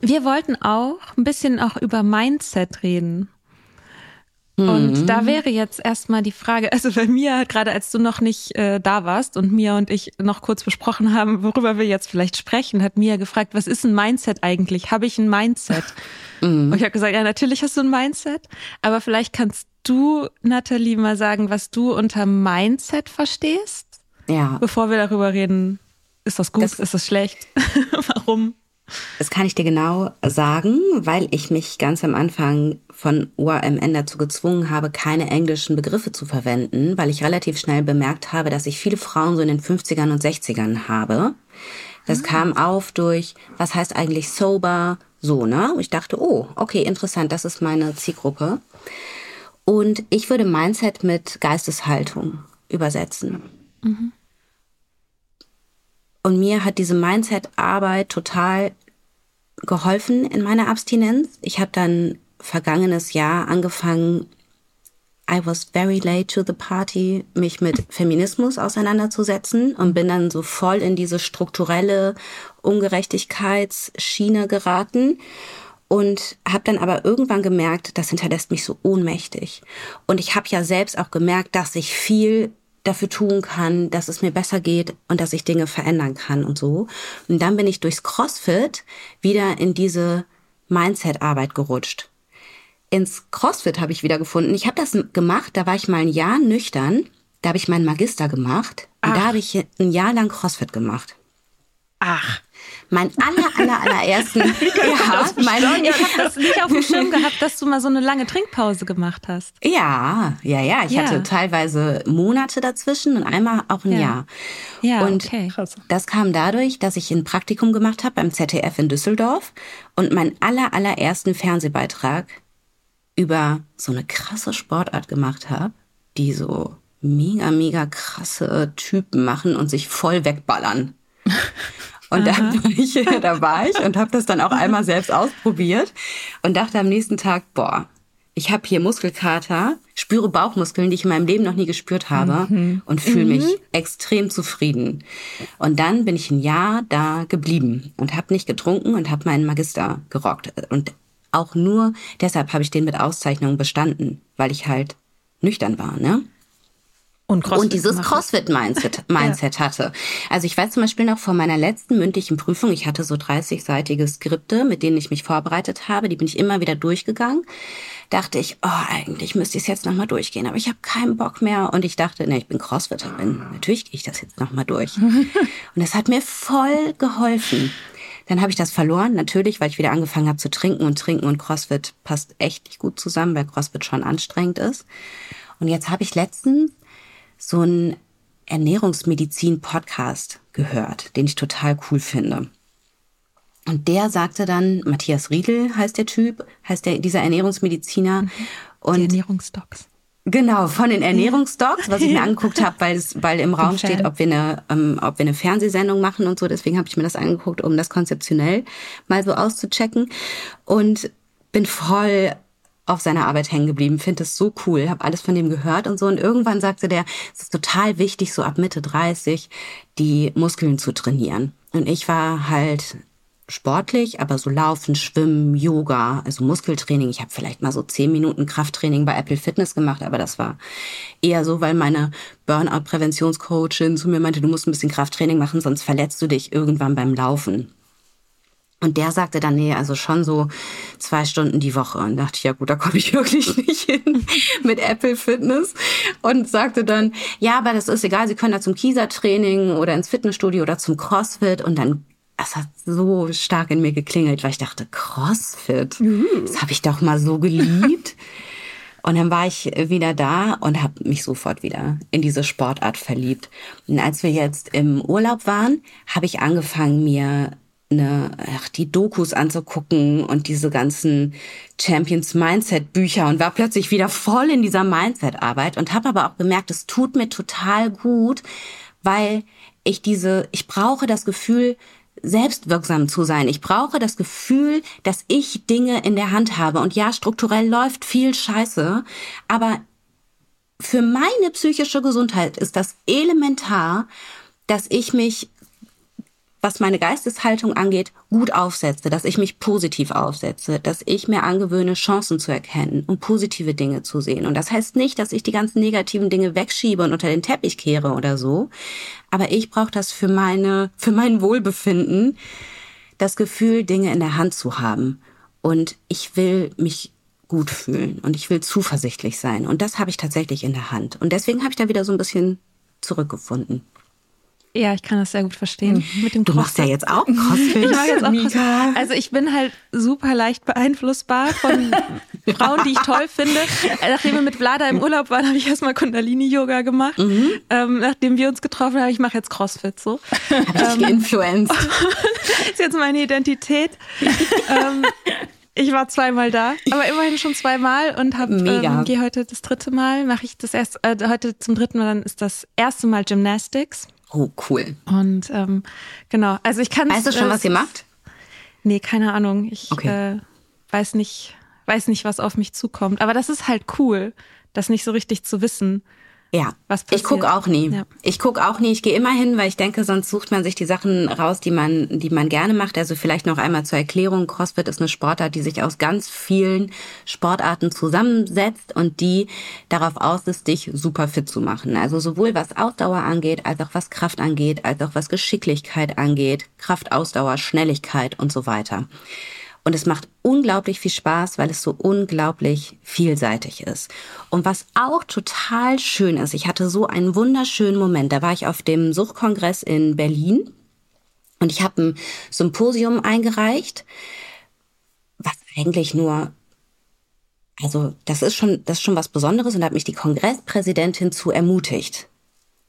Wir wollten auch ein bisschen auch über Mindset reden. Und mhm. da wäre jetzt erstmal die Frage, also bei mir, gerade als du noch nicht äh, da warst und Mia und ich noch kurz besprochen haben, worüber wir jetzt vielleicht sprechen, hat Mia gefragt, was ist ein Mindset eigentlich? Habe ich ein Mindset? Mhm. Und ich habe gesagt, ja, natürlich hast du ein Mindset, aber vielleicht kannst du, Nathalie, mal sagen, was du unter Mindset verstehst? Ja. Bevor wir darüber reden, ist das gut, das, ist das schlecht? Warum? Das kann ich dir genau sagen, weil ich mich ganz am Anfang von ORMN dazu gezwungen habe, keine englischen Begriffe zu verwenden, weil ich relativ schnell bemerkt habe, dass ich viele Frauen so in den 50ern und 60ern habe. Das ah. kam auf durch, was heißt eigentlich sober, so, ne? Ich dachte, oh, okay, interessant, das ist meine Zielgruppe. Und ich würde Mindset mit Geisteshaltung übersetzen. Mhm. Und mir hat diese Mindset-Arbeit total geholfen in meiner Abstinenz. Ich habe dann vergangenes Jahr angefangen, I was very late to the party, mich mit Feminismus auseinanderzusetzen und bin dann so voll in diese strukturelle Ungerechtigkeitsschiene geraten und habe dann aber irgendwann gemerkt, das hinterlässt mich so ohnmächtig. Und ich habe ja selbst auch gemerkt, dass ich viel dafür tun kann, dass es mir besser geht und dass ich Dinge verändern kann und so. Und dann bin ich durchs CrossFit wieder in diese Mindset-Arbeit gerutscht. Ins CrossFit habe ich wieder gefunden. Ich habe das gemacht, da war ich mal ein Jahr nüchtern. Da habe ich meinen Magister gemacht. Und Ach. da habe ich ein Jahr lang CrossFit gemacht. Ach. Mein aller, aller, allerersten. ja, mein, ich habe das nicht auf dem Schirm gehabt, dass du mal so eine lange Trinkpause gemacht hast. Ja, ja, ja. Ich ja. hatte teilweise Monate dazwischen und einmal auch ein ja. Jahr. Ja, und okay. das kam dadurch, dass ich ein Praktikum gemacht habe beim ZDF in Düsseldorf und meinen aller, allerersten Fernsehbeitrag über so eine krasse Sportart gemacht habe, die so mega, mega krasse Typen machen und sich voll wegballern. Und da war, ich, da war ich und habe das dann auch einmal selbst ausprobiert und dachte am nächsten Tag, boah, ich habe hier Muskelkater, spüre Bauchmuskeln, die ich in meinem Leben noch nie gespürt habe mhm. und fühle mich mhm. extrem zufrieden. Und dann bin ich ein Jahr da geblieben und habe nicht getrunken und habe meinen Magister gerockt. Und auch nur deshalb habe ich den mit Auszeichnung bestanden, weil ich halt nüchtern war, ne? Und, CrossFit und dieses CrossFit-Mindset Mindset hatte. Also ich weiß zum Beispiel noch vor meiner letzten mündlichen Prüfung, ich hatte so 30-seitige Skripte, mit denen ich mich vorbereitet habe, die bin ich immer wieder durchgegangen. Dachte ich, oh, eigentlich müsste ich es jetzt nochmal durchgehen, aber ich habe keinen Bock mehr. Und ich dachte, ne, ich bin Crossfitterin, natürlich gehe ich das jetzt nochmal durch. und das hat mir voll geholfen. Dann habe ich das verloren, natürlich, weil ich wieder angefangen habe zu trinken und trinken und CrossFit passt echt nicht gut zusammen, weil CrossFit schon anstrengend ist. Und jetzt habe ich letztens so einen Ernährungsmedizin-Podcast gehört, den ich total cool finde. Und der sagte dann, Matthias Riedel heißt der Typ, heißt der, dieser Ernährungsmediziner. Mhm. Und Die Ernährungsdocs. Genau, von den Ernährungsdocs, was ich mir angeguckt habe, weil, es, weil im Raum steht, ob wir, eine, ähm, ob wir eine Fernsehsendung machen und so. Deswegen habe ich mir das angeguckt, um das konzeptionell mal so auszuchecken. Und bin voll auf seiner Arbeit hängen geblieben, finde es so cool, habe alles von dem gehört und so. Und irgendwann sagte der, es ist total wichtig, so ab Mitte 30 die Muskeln zu trainieren. Und ich war halt sportlich, aber so Laufen, Schwimmen, Yoga, also Muskeltraining. Ich habe vielleicht mal so zehn Minuten Krafttraining bei Apple Fitness gemacht, aber das war eher so, weil meine Burnout-Präventionscoachin zu mir meinte, du musst ein bisschen Krafttraining machen, sonst verletzt du dich irgendwann beim Laufen. Und der sagte dann, nee, also schon so zwei Stunden die Woche. Und dachte ich, ja gut, da komme ich wirklich nicht hin mit Apple Fitness. Und sagte dann, ja, aber das ist egal, Sie können da zum Kieser-Training oder ins Fitnessstudio oder zum CrossFit. Und dann, das hat so stark in mir geklingelt, weil ich dachte, CrossFit, mhm. das habe ich doch mal so geliebt. Und dann war ich wieder da und habe mich sofort wieder in diese Sportart verliebt. Und als wir jetzt im Urlaub waren, habe ich angefangen, mir eine, ach, die Dokus anzugucken und diese ganzen Champions Mindset Bücher und war plötzlich wieder voll in dieser Mindset Arbeit und habe aber auch gemerkt, es tut mir total gut, weil ich diese, ich brauche das Gefühl, selbstwirksam zu sein. Ich brauche das Gefühl, dass ich Dinge in der Hand habe. Und ja, strukturell läuft viel Scheiße, aber für meine psychische Gesundheit ist das elementar, dass ich mich was meine Geisteshaltung angeht, gut aufsetze, dass ich mich positiv aufsetze, dass ich mir angewöhne, Chancen zu erkennen und positive Dinge zu sehen. Und das heißt nicht, dass ich die ganzen negativen Dinge wegschiebe und unter den Teppich kehre oder so. Aber ich brauche das für meine, für mein Wohlbefinden, das Gefühl, Dinge in der Hand zu haben. Und ich will mich gut fühlen und ich will zuversichtlich sein. Und das habe ich tatsächlich in der Hand. Und deswegen habe ich da wieder so ein bisschen zurückgefunden. Ja, ich kann das sehr gut verstehen. Mhm. Mit dem du machst ja jetzt auch CrossFit. ich mach jetzt auch CrossFit. Also ich bin halt super leicht beeinflussbar von Frauen, die ich toll finde. Nachdem wir mit Vlada im Urlaub waren, habe ich erstmal Kundalini-Yoga gemacht. Mhm. Ähm, nachdem wir uns getroffen haben, ich mache jetzt CrossFit so. Habe ich ähm, ist jetzt meine Identität. ähm, ich war zweimal da, aber immerhin schon zweimal und habe ähm, gehe heute das dritte Mal. Mache ich das erst äh, heute zum dritten Mal. Dann ist das erste Mal Gymnastics. Oh, cool. Und ähm, genau, also ich kann. Weißt du schon, äh, was ihr macht? Nee, keine Ahnung. Ich okay. äh, weiß nicht, weiß nicht, was auf mich zukommt. Aber das ist halt cool, das nicht so richtig zu wissen. Ja, was passiert. ich gucke auch nie. Ja. Ich gucke auch nie. Ich gehe immer hin, weil ich denke, sonst sucht man sich die Sachen raus, die man, die man gerne macht. Also vielleicht noch einmal zur Erklärung. CrossFit ist eine Sportart, die sich aus ganz vielen Sportarten zusammensetzt und die darauf aus ist, dich super fit zu machen. Also sowohl was Ausdauer angeht, als auch was Kraft angeht, als auch was Geschicklichkeit angeht. Kraft, Ausdauer, Schnelligkeit und so weiter. Und es macht unglaublich viel Spaß, weil es so unglaublich vielseitig ist. Und was auch total schön ist, ich hatte so einen wunderschönen Moment. Da war ich auf dem Suchtkongress in Berlin Und ich habe ein Symposium eingereicht, was eigentlich nur, also das ist schon, das ist schon was Besonderes und da hat mich die Kongresspräsidentin zu ermutigt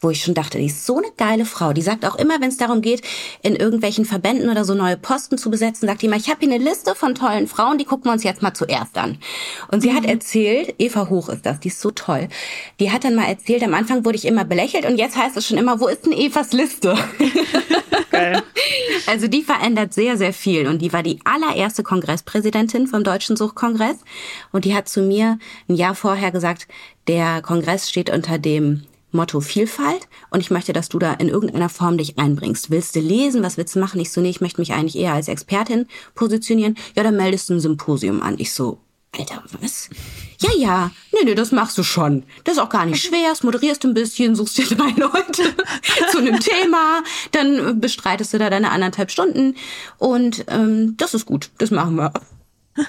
wo ich schon dachte, die ist so eine geile Frau. Die sagt auch immer, wenn es darum geht, in irgendwelchen Verbänden oder so neue Posten zu besetzen, sagt die immer, ich habe hier eine Liste von tollen Frauen, die gucken wir uns jetzt mal zuerst an. Und sie mhm. hat erzählt, Eva Hoch ist das, die ist so toll. Die hat dann mal erzählt, am Anfang wurde ich immer belächelt und jetzt heißt es schon immer, wo ist denn Evas Liste? Geil. Also die verändert sehr, sehr viel und die war die allererste Kongresspräsidentin vom Deutschen Suchtkongress und die hat zu mir ein Jahr vorher gesagt, der Kongress steht unter dem Motto Vielfalt und ich möchte, dass du da in irgendeiner Form dich einbringst. Willst du lesen? Was willst du machen? Ich so, nee, ich möchte mich eigentlich eher als Expertin positionieren. Ja, dann meldest du ein Symposium an. Ich so, Alter, was? Ja, ja, nee, nee, das machst du schon. Das ist auch gar nicht schwer. Das moderierst ein bisschen, suchst dir drei Leute zu einem Thema, dann bestreitest du da deine anderthalb Stunden und ähm, das ist gut. Das machen wir.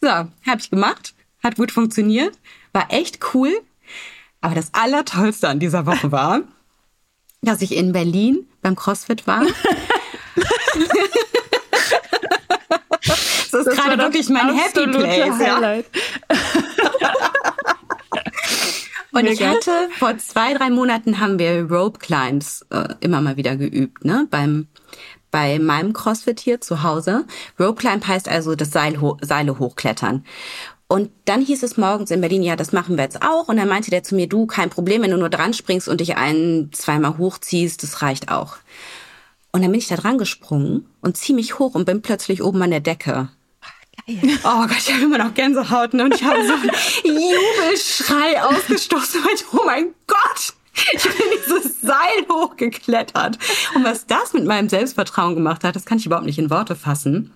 so, hab ich gemacht. Hat gut funktioniert. War echt cool. Aber das Allertollste an dieser Woche war, dass ich in Berlin beim CrossFit war. das ist das gerade wirklich mein Happy Place. Highlight. Ja. Und ich hatte vor zwei, drei Monaten haben wir Rope Climbs äh, immer mal wieder geübt, ne? Beim bei meinem CrossFit hier zu Hause. Rope Climb heißt also das Seil ho Seile hochklettern. Und dann hieß es morgens in Berlin, ja, das machen wir jetzt auch. Und dann meinte der zu mir, du, kein Problem, wenn du nur dran springst und dich ein, zweimal hochziehst, das reicht auch. Und dann bin ich da dran gesprungen und zieh mich hoch und bin plötzlich oben an der Decke. Geil. Oh Gott, ich habe immer noch Gänsehaut ne? und ich habe so einen Jubelschrei ausgestoßen. Und ich, oh mein Gott, ich bin dieses Seil hochgeklettert. Und was das mit meinem Selbstvertrauen gemacht hat, das kann ich überhaupt nicht in Worte fassen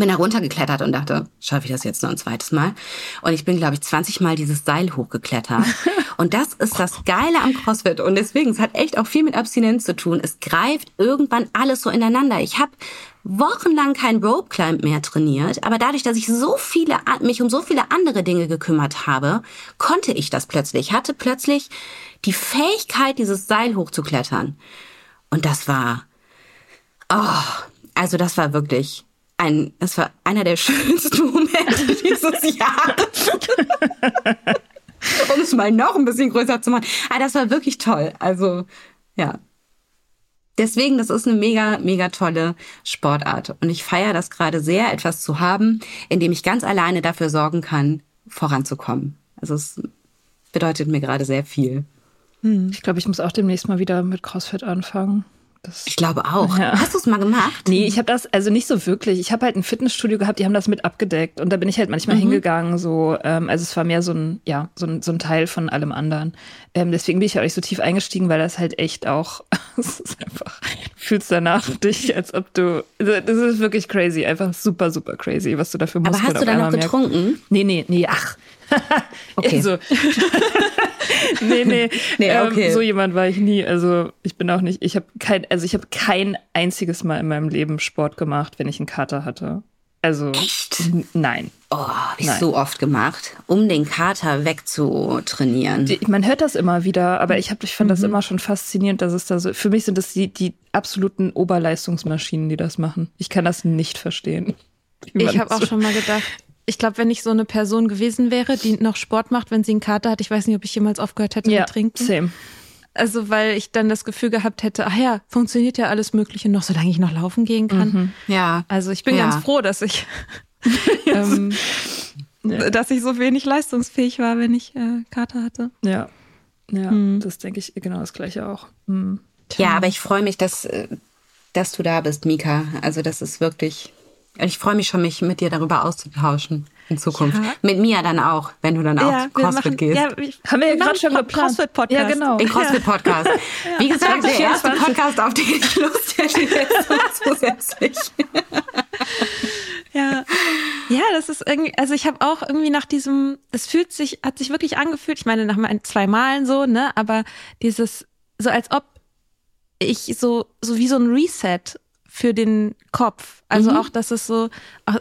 bin da runtergeklettert und dachte, schaffe ich das jetzt noch ein zweites Mal? Und ich bin, glaube ich, 20 Mal dieses Seil hochgeklettert. und das ist das Geile am CrossFit. Und deswegen, es hat echt auch viel mit Abstinenz zu tun. Es greift irgendwann alles so ineinander. Ich habe wochenlang kein Rope Climb mehr trainiert, aber dadurch, dass ich so viele, mich um so viele andere Dinge gekümmert habe, konnte ich das plötzlich. Ich hatte plötzlich die Fähigkeit, dieses Seil hochzuklettern. Und das war, oh, also das war wirklich ein, es war einer der schönsten Momente dieses Jahres. um es mal noch ein bisschen größer zu machen. Aber das war wirklich toll. Also, ja. Deswegen, das ist eine mega, mega tolle Sportart. Und ich feiere das gerade sehr, etwas zu haben, in dem ich ganz alleine dafür sorgen kann, voranzukommen. Also es bedeutet mir gerade sehr viel. Hm. Ich glaube, ich muss auch demnächst mal wieder mit CrossFit anfangen. Das, ich glaube auch. Ja. Hast du es mal gemacht? Nee, ich habe das, also nicht so wirklich. Ich habe halt ein Fitnessstudio gehabt, die haben das mit abgedeckt. Und da bin ich halt manchmal mhm. hingegangen. So, ähm, also es war mehr so ein, ja, so ein, so ein Teil von allem anderen. Ähm, deswegen bin ich auch nicht so tief eingestiegen, weil das halt echt auch, es ist einfach, du fühlst danach dich, als ob du, also das ist wirklich crazy, einfach super, super crazy, was du dafür musst. Aber hast du da noch getrunken? Merkst. Nee, nee, nee, ach. okay. Also, nee, nee. nee ähm, okay. Ähm, so jemand war ich nie. Also ich bin auch nicht, ich habe kein, also ich habe kein einziges Mal in meinem Leben Sport gemacht, wenn ich einen Kater hatte. Also Echt? nein. Oh, habe ich nein. so oft gemacht, um den Kater wegzutrainieren. Man hört das immer wieder, aber ich, hab, ich fand mhm. das immer schon faszinierend, dass es da so. Für mich sind das die, die absoluten Oberleistungsmaschinen, die das machen. Ich kann das nicht verstehen. Ich habe auch schon mal gedacht, ich glaube, wenn ich so eine Person gewesen wäre, die noch Sport macht, wenn sie einen Kater hat, ich weiß nicht, ob ich jemals aufgehört hätte ja, mit Trinken. Same. Also, weil ich dann das Gefühl gehabt hätte, ach ja, funktioniert ja alles Mögliche noch, solange ich noch laufen gehen kann. Mhm. Ja. Also ich bin ja. ganz froh, dass ich, ähm, ja. dass ich so wenig leistungsfähig war, wenn ich äh, Kater hatte. Ja. Ja, mhm. das denke ich genau das gleiche auch. Mhm. Ja, aber ich freue mich, dass, äh, dass du da bist, Mika. Also das ist wirklich ich freue mich schon, mich mit dir darüber auszutauschen in Zukunft. Ja. Mit Mia dann auch, wenn du dann auch ja, CrossFit machen, gehst. Ja, haben wir ja gerade schon geplant. CrossFit-Podcast. Ja, genau. Den CrossFit-Podcast. Wie gesagt, der erste Podcast, auf den ich Lust hätte jetzt zusätzlich. ja. Ja, das ist irgendwie, also ich habe auch irgendwie nach diesem, es fühlt sich, hat sich wirklich angefühlt, ich meine nach ein, zwei Malen so, ne, aber dieses, so als ob ich so, so wie so ein Reset für den Kopf. Also mhm. auch, dass es so,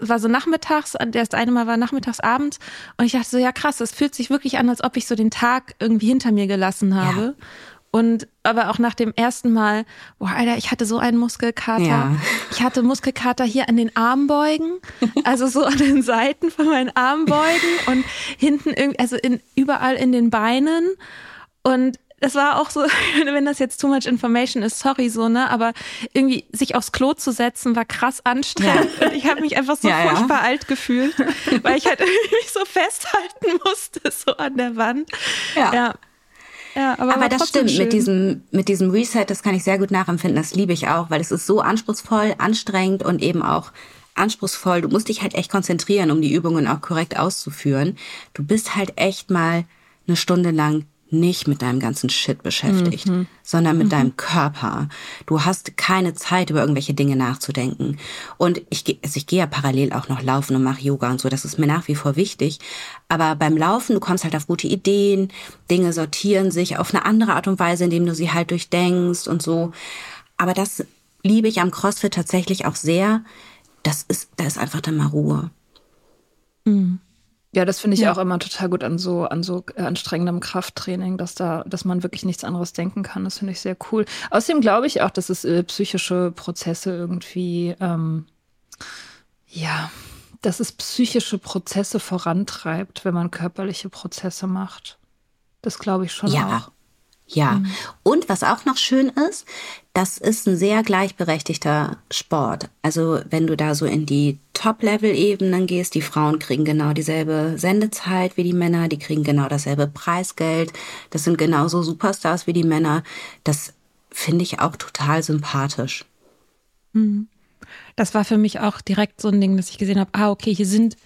war so nachmittags, das eine Mal war nachmittags, abends und ich dachte so, ja krass, es fühlt sich wirklich an, als ob ich so den Tag irgendwie hinter mir gelassen habe. Ja. Und aber auch nach dem ersten Mal, boah, Alter, ich hatte so einen Muskelkater. Ja. Ich hatte Muskelkater hier an den Armbeugen, also so an den Seiten von meinen Armbeugen und hinten irgendwie, also in, überall in den Beinen. Und das war auch so, wenn das jetzt too much information ist, sorry so, ne? Aber irgendwie sich aufs Klo zu setzen, war krass anstrengend. Ja. Und ich habe mich einfach so Ja, ja. furchtbar alt gefühlt, weil ich halt irgendwie mich so festhalten musste, so an der Wand. Ja. Ja. Ja, aber, Aber das stimmt, schön. mit diesem, mit diesem Reset, das kann ich sehr gut nachempfinden, das liebe ich auch, weil es ist so anspruchsvoll, anstrengend und eben auch anspruchsvoll. Du musst dich halt echt konzentrieren, um die Übungen auch korrekt auszuführen. Du bist halt echt mal eine Stunde lang nicht mit deinem ganzen Shit beschäftigt, sondern mit deinem Körper. Du hast keine Zeit, über irgendwelche Dinge nachzudenken. Und ich, also ich gehe ja parallel auch noch laufen und mache Yoga und so. Das ist mir nach wie vor wichtig. Aber beim Laufen, du kommst halt auf gute Ideen, Dinge sortieren sich auf eine andere Art und Weise, indem du sie halt durchdenkst und so. Aber das liebe ich am CrossFit tatsächlich auch sehr. Das ist, da ist einfach dann mal Ruhe. Ja, das finde ich auch immer total gut an so, an so äh, anstrengendem Krafttraining, dass da, dass man wirklich nichts anderes denken kann. Das finde ich sehr cool. Außerdem glaube ich auch, dass es äh, psychische Prozesse irgendwie, ähm, ja, dass es psychische Prozesse vorantreibt, wenn man körperliche Prozesse macht. Das glaube ich schon Ja. auch. Ja. Und was auch noch schön ist, das ist ein sehr gleichberechtigter Sport. Also wenn du da so in die Top-Level-Ebenen gehst, die Frauen kriegen genau dieselbe Sendezeit wie die Männer, die kriegen genau dasselbe Preisgeld. Das sind genauso Superstars wie die Männer. Das finde ich auch total sympathisch. Das war für mich auch direkt so ein Ding, dass ich gesehen habe, ah, okay, hier sind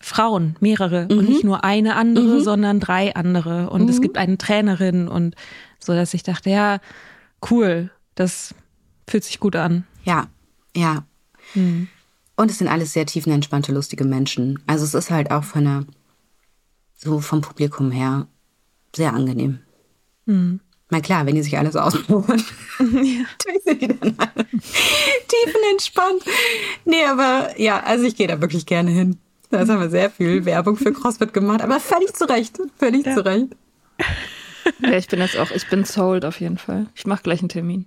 Frauen, mehrere und nicht nur eine andere, sondern drei andere. Und es gibt eine Trainerin und so, dass ich dachte, ja, cool, das fühlt sich gut an. Ja, ja. Und es sind alles sehr tiefenentspannte, lustige Menschen. Also es ist halt auch von der, so vom Publikum her sehr angenehm. Na klar, wenn die sich alle so ausprobieren, natürlich sind die dann alle tiefenentspannt. Nee, aber ja, also ich gehe da wirklich gerne hin. Da haben wir sehr viel Werbung für CrossFit gemacht, aber völlig zu Recht, völlig zu Recht. Ja, ich bin jetzt auch, ich bin sold auf jeden Fall. Ich mache gleich einen Termin.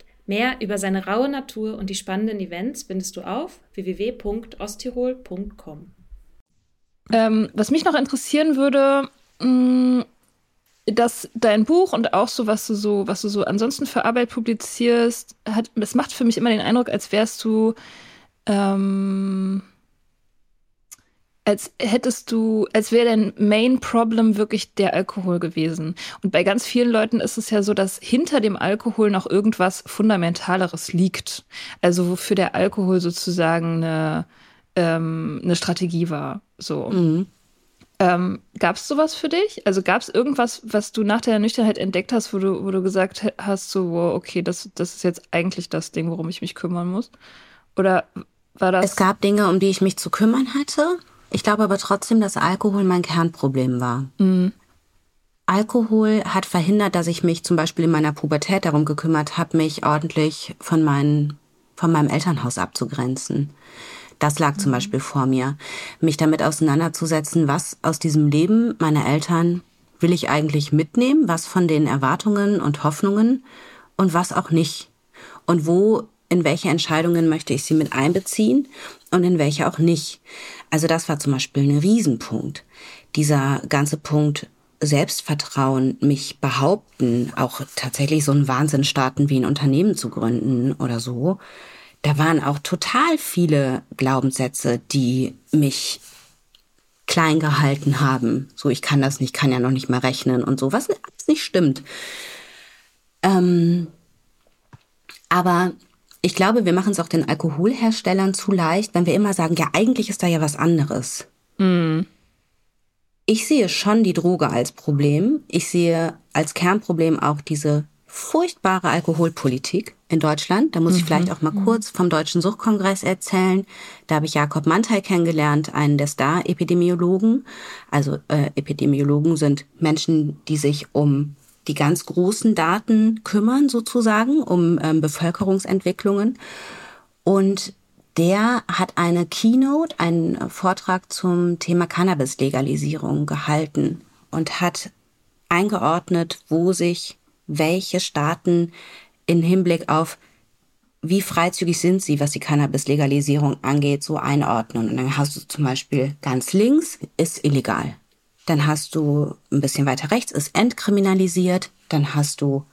Mehr über seine raue Natur und die spannenden Events findest du auf www.osttirol.com. Ähm, was mich noch interessieren würde, mh, dass dein Buch und auch so, was du so, was du so ansonsten für Arbeit publizierst, hat, das macht für mich immer den Eindruck, als wärst du, ähm, als hättest du, als wäre dein Main Problem wirklich der Alkohol gewesen. Und bei ganz vielen Leuten ist es ja so, dass hinter dem Alkohol noch irgendwas Fundamentaleres liegt. Also wofür der Alkohol sozusagen eine, ähm, eine Strategie war. So. Ähm, gab es sowas für dich? Also gab es irgendwas, was du nach der Nüchternheit entdeckt hast, wo du, wo du gesagt hast, so, wow, okay, das, das ist jetzt eigentlich das Ding, worum ich mich kümmern muss? Oder war das? Es gab Dinge, um die ich mich zu kümmern hatte. Ich glaube aber trotzdem, dass Alkohol mein Kernproblem war. Mhm. Alkohol hat verhindert, dass ich mich zum Beispiel in meiner Pubertät darum gekümmert habe, mich ordentlich von, meinen, von meinem Elternhaus abzugrenzen. Das lag zum mhm. Beispiel vor mir. Mich damit auseinanderzusetzen, was aus diesem Leben meiner Eltern will ich eigentlich mitnehmen, was von den Erwartungen und Hoffnungen und was auch nicht. Und wo, in welche Entscheidungen möchte ich sie mit einbeziehen und in welche auch nicht. Also das war zum Beispiel ein Riesenpunkt. Dieser ganze Punkt Selbstvertrauen, mich behaupten, auch tatsächlich so einen Wahnsinn starten wie ein Unternehmen zu gründen oder so. Da waren auch total viele Glaubenssätze, die mich klein gehalten haben. So, ich kann das nicht, kann ja noch nicht mal rechnen und so, was nicht stimmt. Ähm, aber ich glaube, wir machen es auch den Alkoholherstellern zu leicht, wenn wir immer sagen, ja, eigentlich ist da ja was anderes. Mm. Ich sehe schon die Droge als Problem. Ich sehe als Kernproblem auch diese furchtbare Alkoholpolitik in Deutschland. Da muss ich mhm. vielleicht auch mal mhm. kurz vom Deutschen Suchtkongress erzählen. Da habe ich Jakob Mantei kennengelernt, einen der Star-Epidemiologen. Also äh, Epidemiologen sind Menschen, die sich um die ganz großen Daten kümmern, sozusagen, um ähm, Bevölkerungsentwicklungen. Und der hat eine Keynote, einen Vortrag zum Thema Cannabis-Legalisierung gehalten und hat eingeordnet, wo sich welche Staaten in Hinblick auf wie freizügig sind sie, was die Cannabis-Legalisierung angeht, so einordnen. Und dann hast du zum Beispiel ganz links ist illegal. Dann hast du ein bisschen weiter rechts ist entkriminalisiert. Dann hast du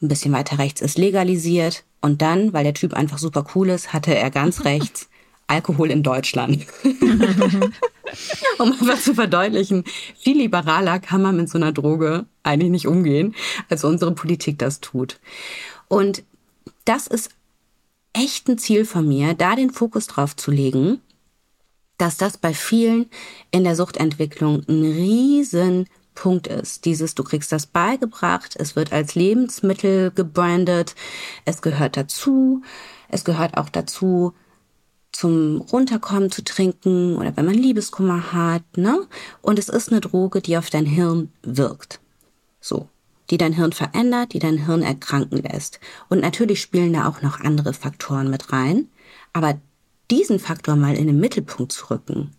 ein bisschen weiter rechts ist legalisiert. Und dann, weil der Typ einfach super cool ist, hatte er ganz rechts Alkohol in Deutschland. um einfach zu verdeutlichen, viel liberaler kann man mit so einer Droge eigentlich nicht umgehen, als unsere Politik das tut. Und das ist echt ein Ziel von mir, da den Fokus drauf zu legen, dass das bei vielen in der Suchtentwicklung ein riesen Punkt ist. Dieses, du kriegst das beigebracht, es wird als Lebensmittel gebrandet, es gehört dazu, es gehört auch dazu, zum Runterkommen zu trinken oder wenn man Liebeskummer hat, ne? Und es ist eine Droge, die auf dein Hirn wirkt. So. Die dein Hirn verändert, die dein Hirn erkranken lässt. Und natürlich spielen da auch noch andere Faktoren mit rein. Aber diesen Faktor mal in den Mittelpunkt zu rücken,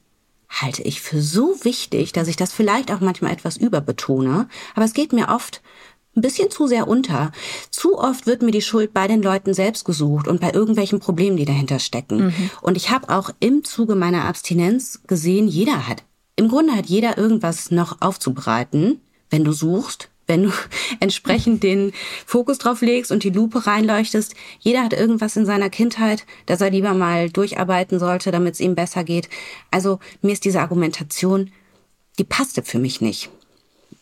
halte ich für so wichtig, dass ich das vielleicht auch manchmal etwas überbetone. Aber es geht mir oft ein bisschen zu sehr unter. Zu oft wird mir die Schuld bei den Leuten selbst gesucht und bei irgendwelchen Problemen, die dahinter stecken. Mhm. Und ich habe auch im Zuge meiner Abstinenz gesehen, jeder hat, im Grunde hat jeder irgendwas noch aufzubereiten, wenn du suchst, wenn du entsprechend den Fokus drauf legst und die Lupe reinleuchtest. Jeder hat irgendwas in seiner Kindheit, das er lieber mal durcharbeiten sollte, damit es ihm besser geht. Also mir ist diese Argumentation, die passte für mich nicht.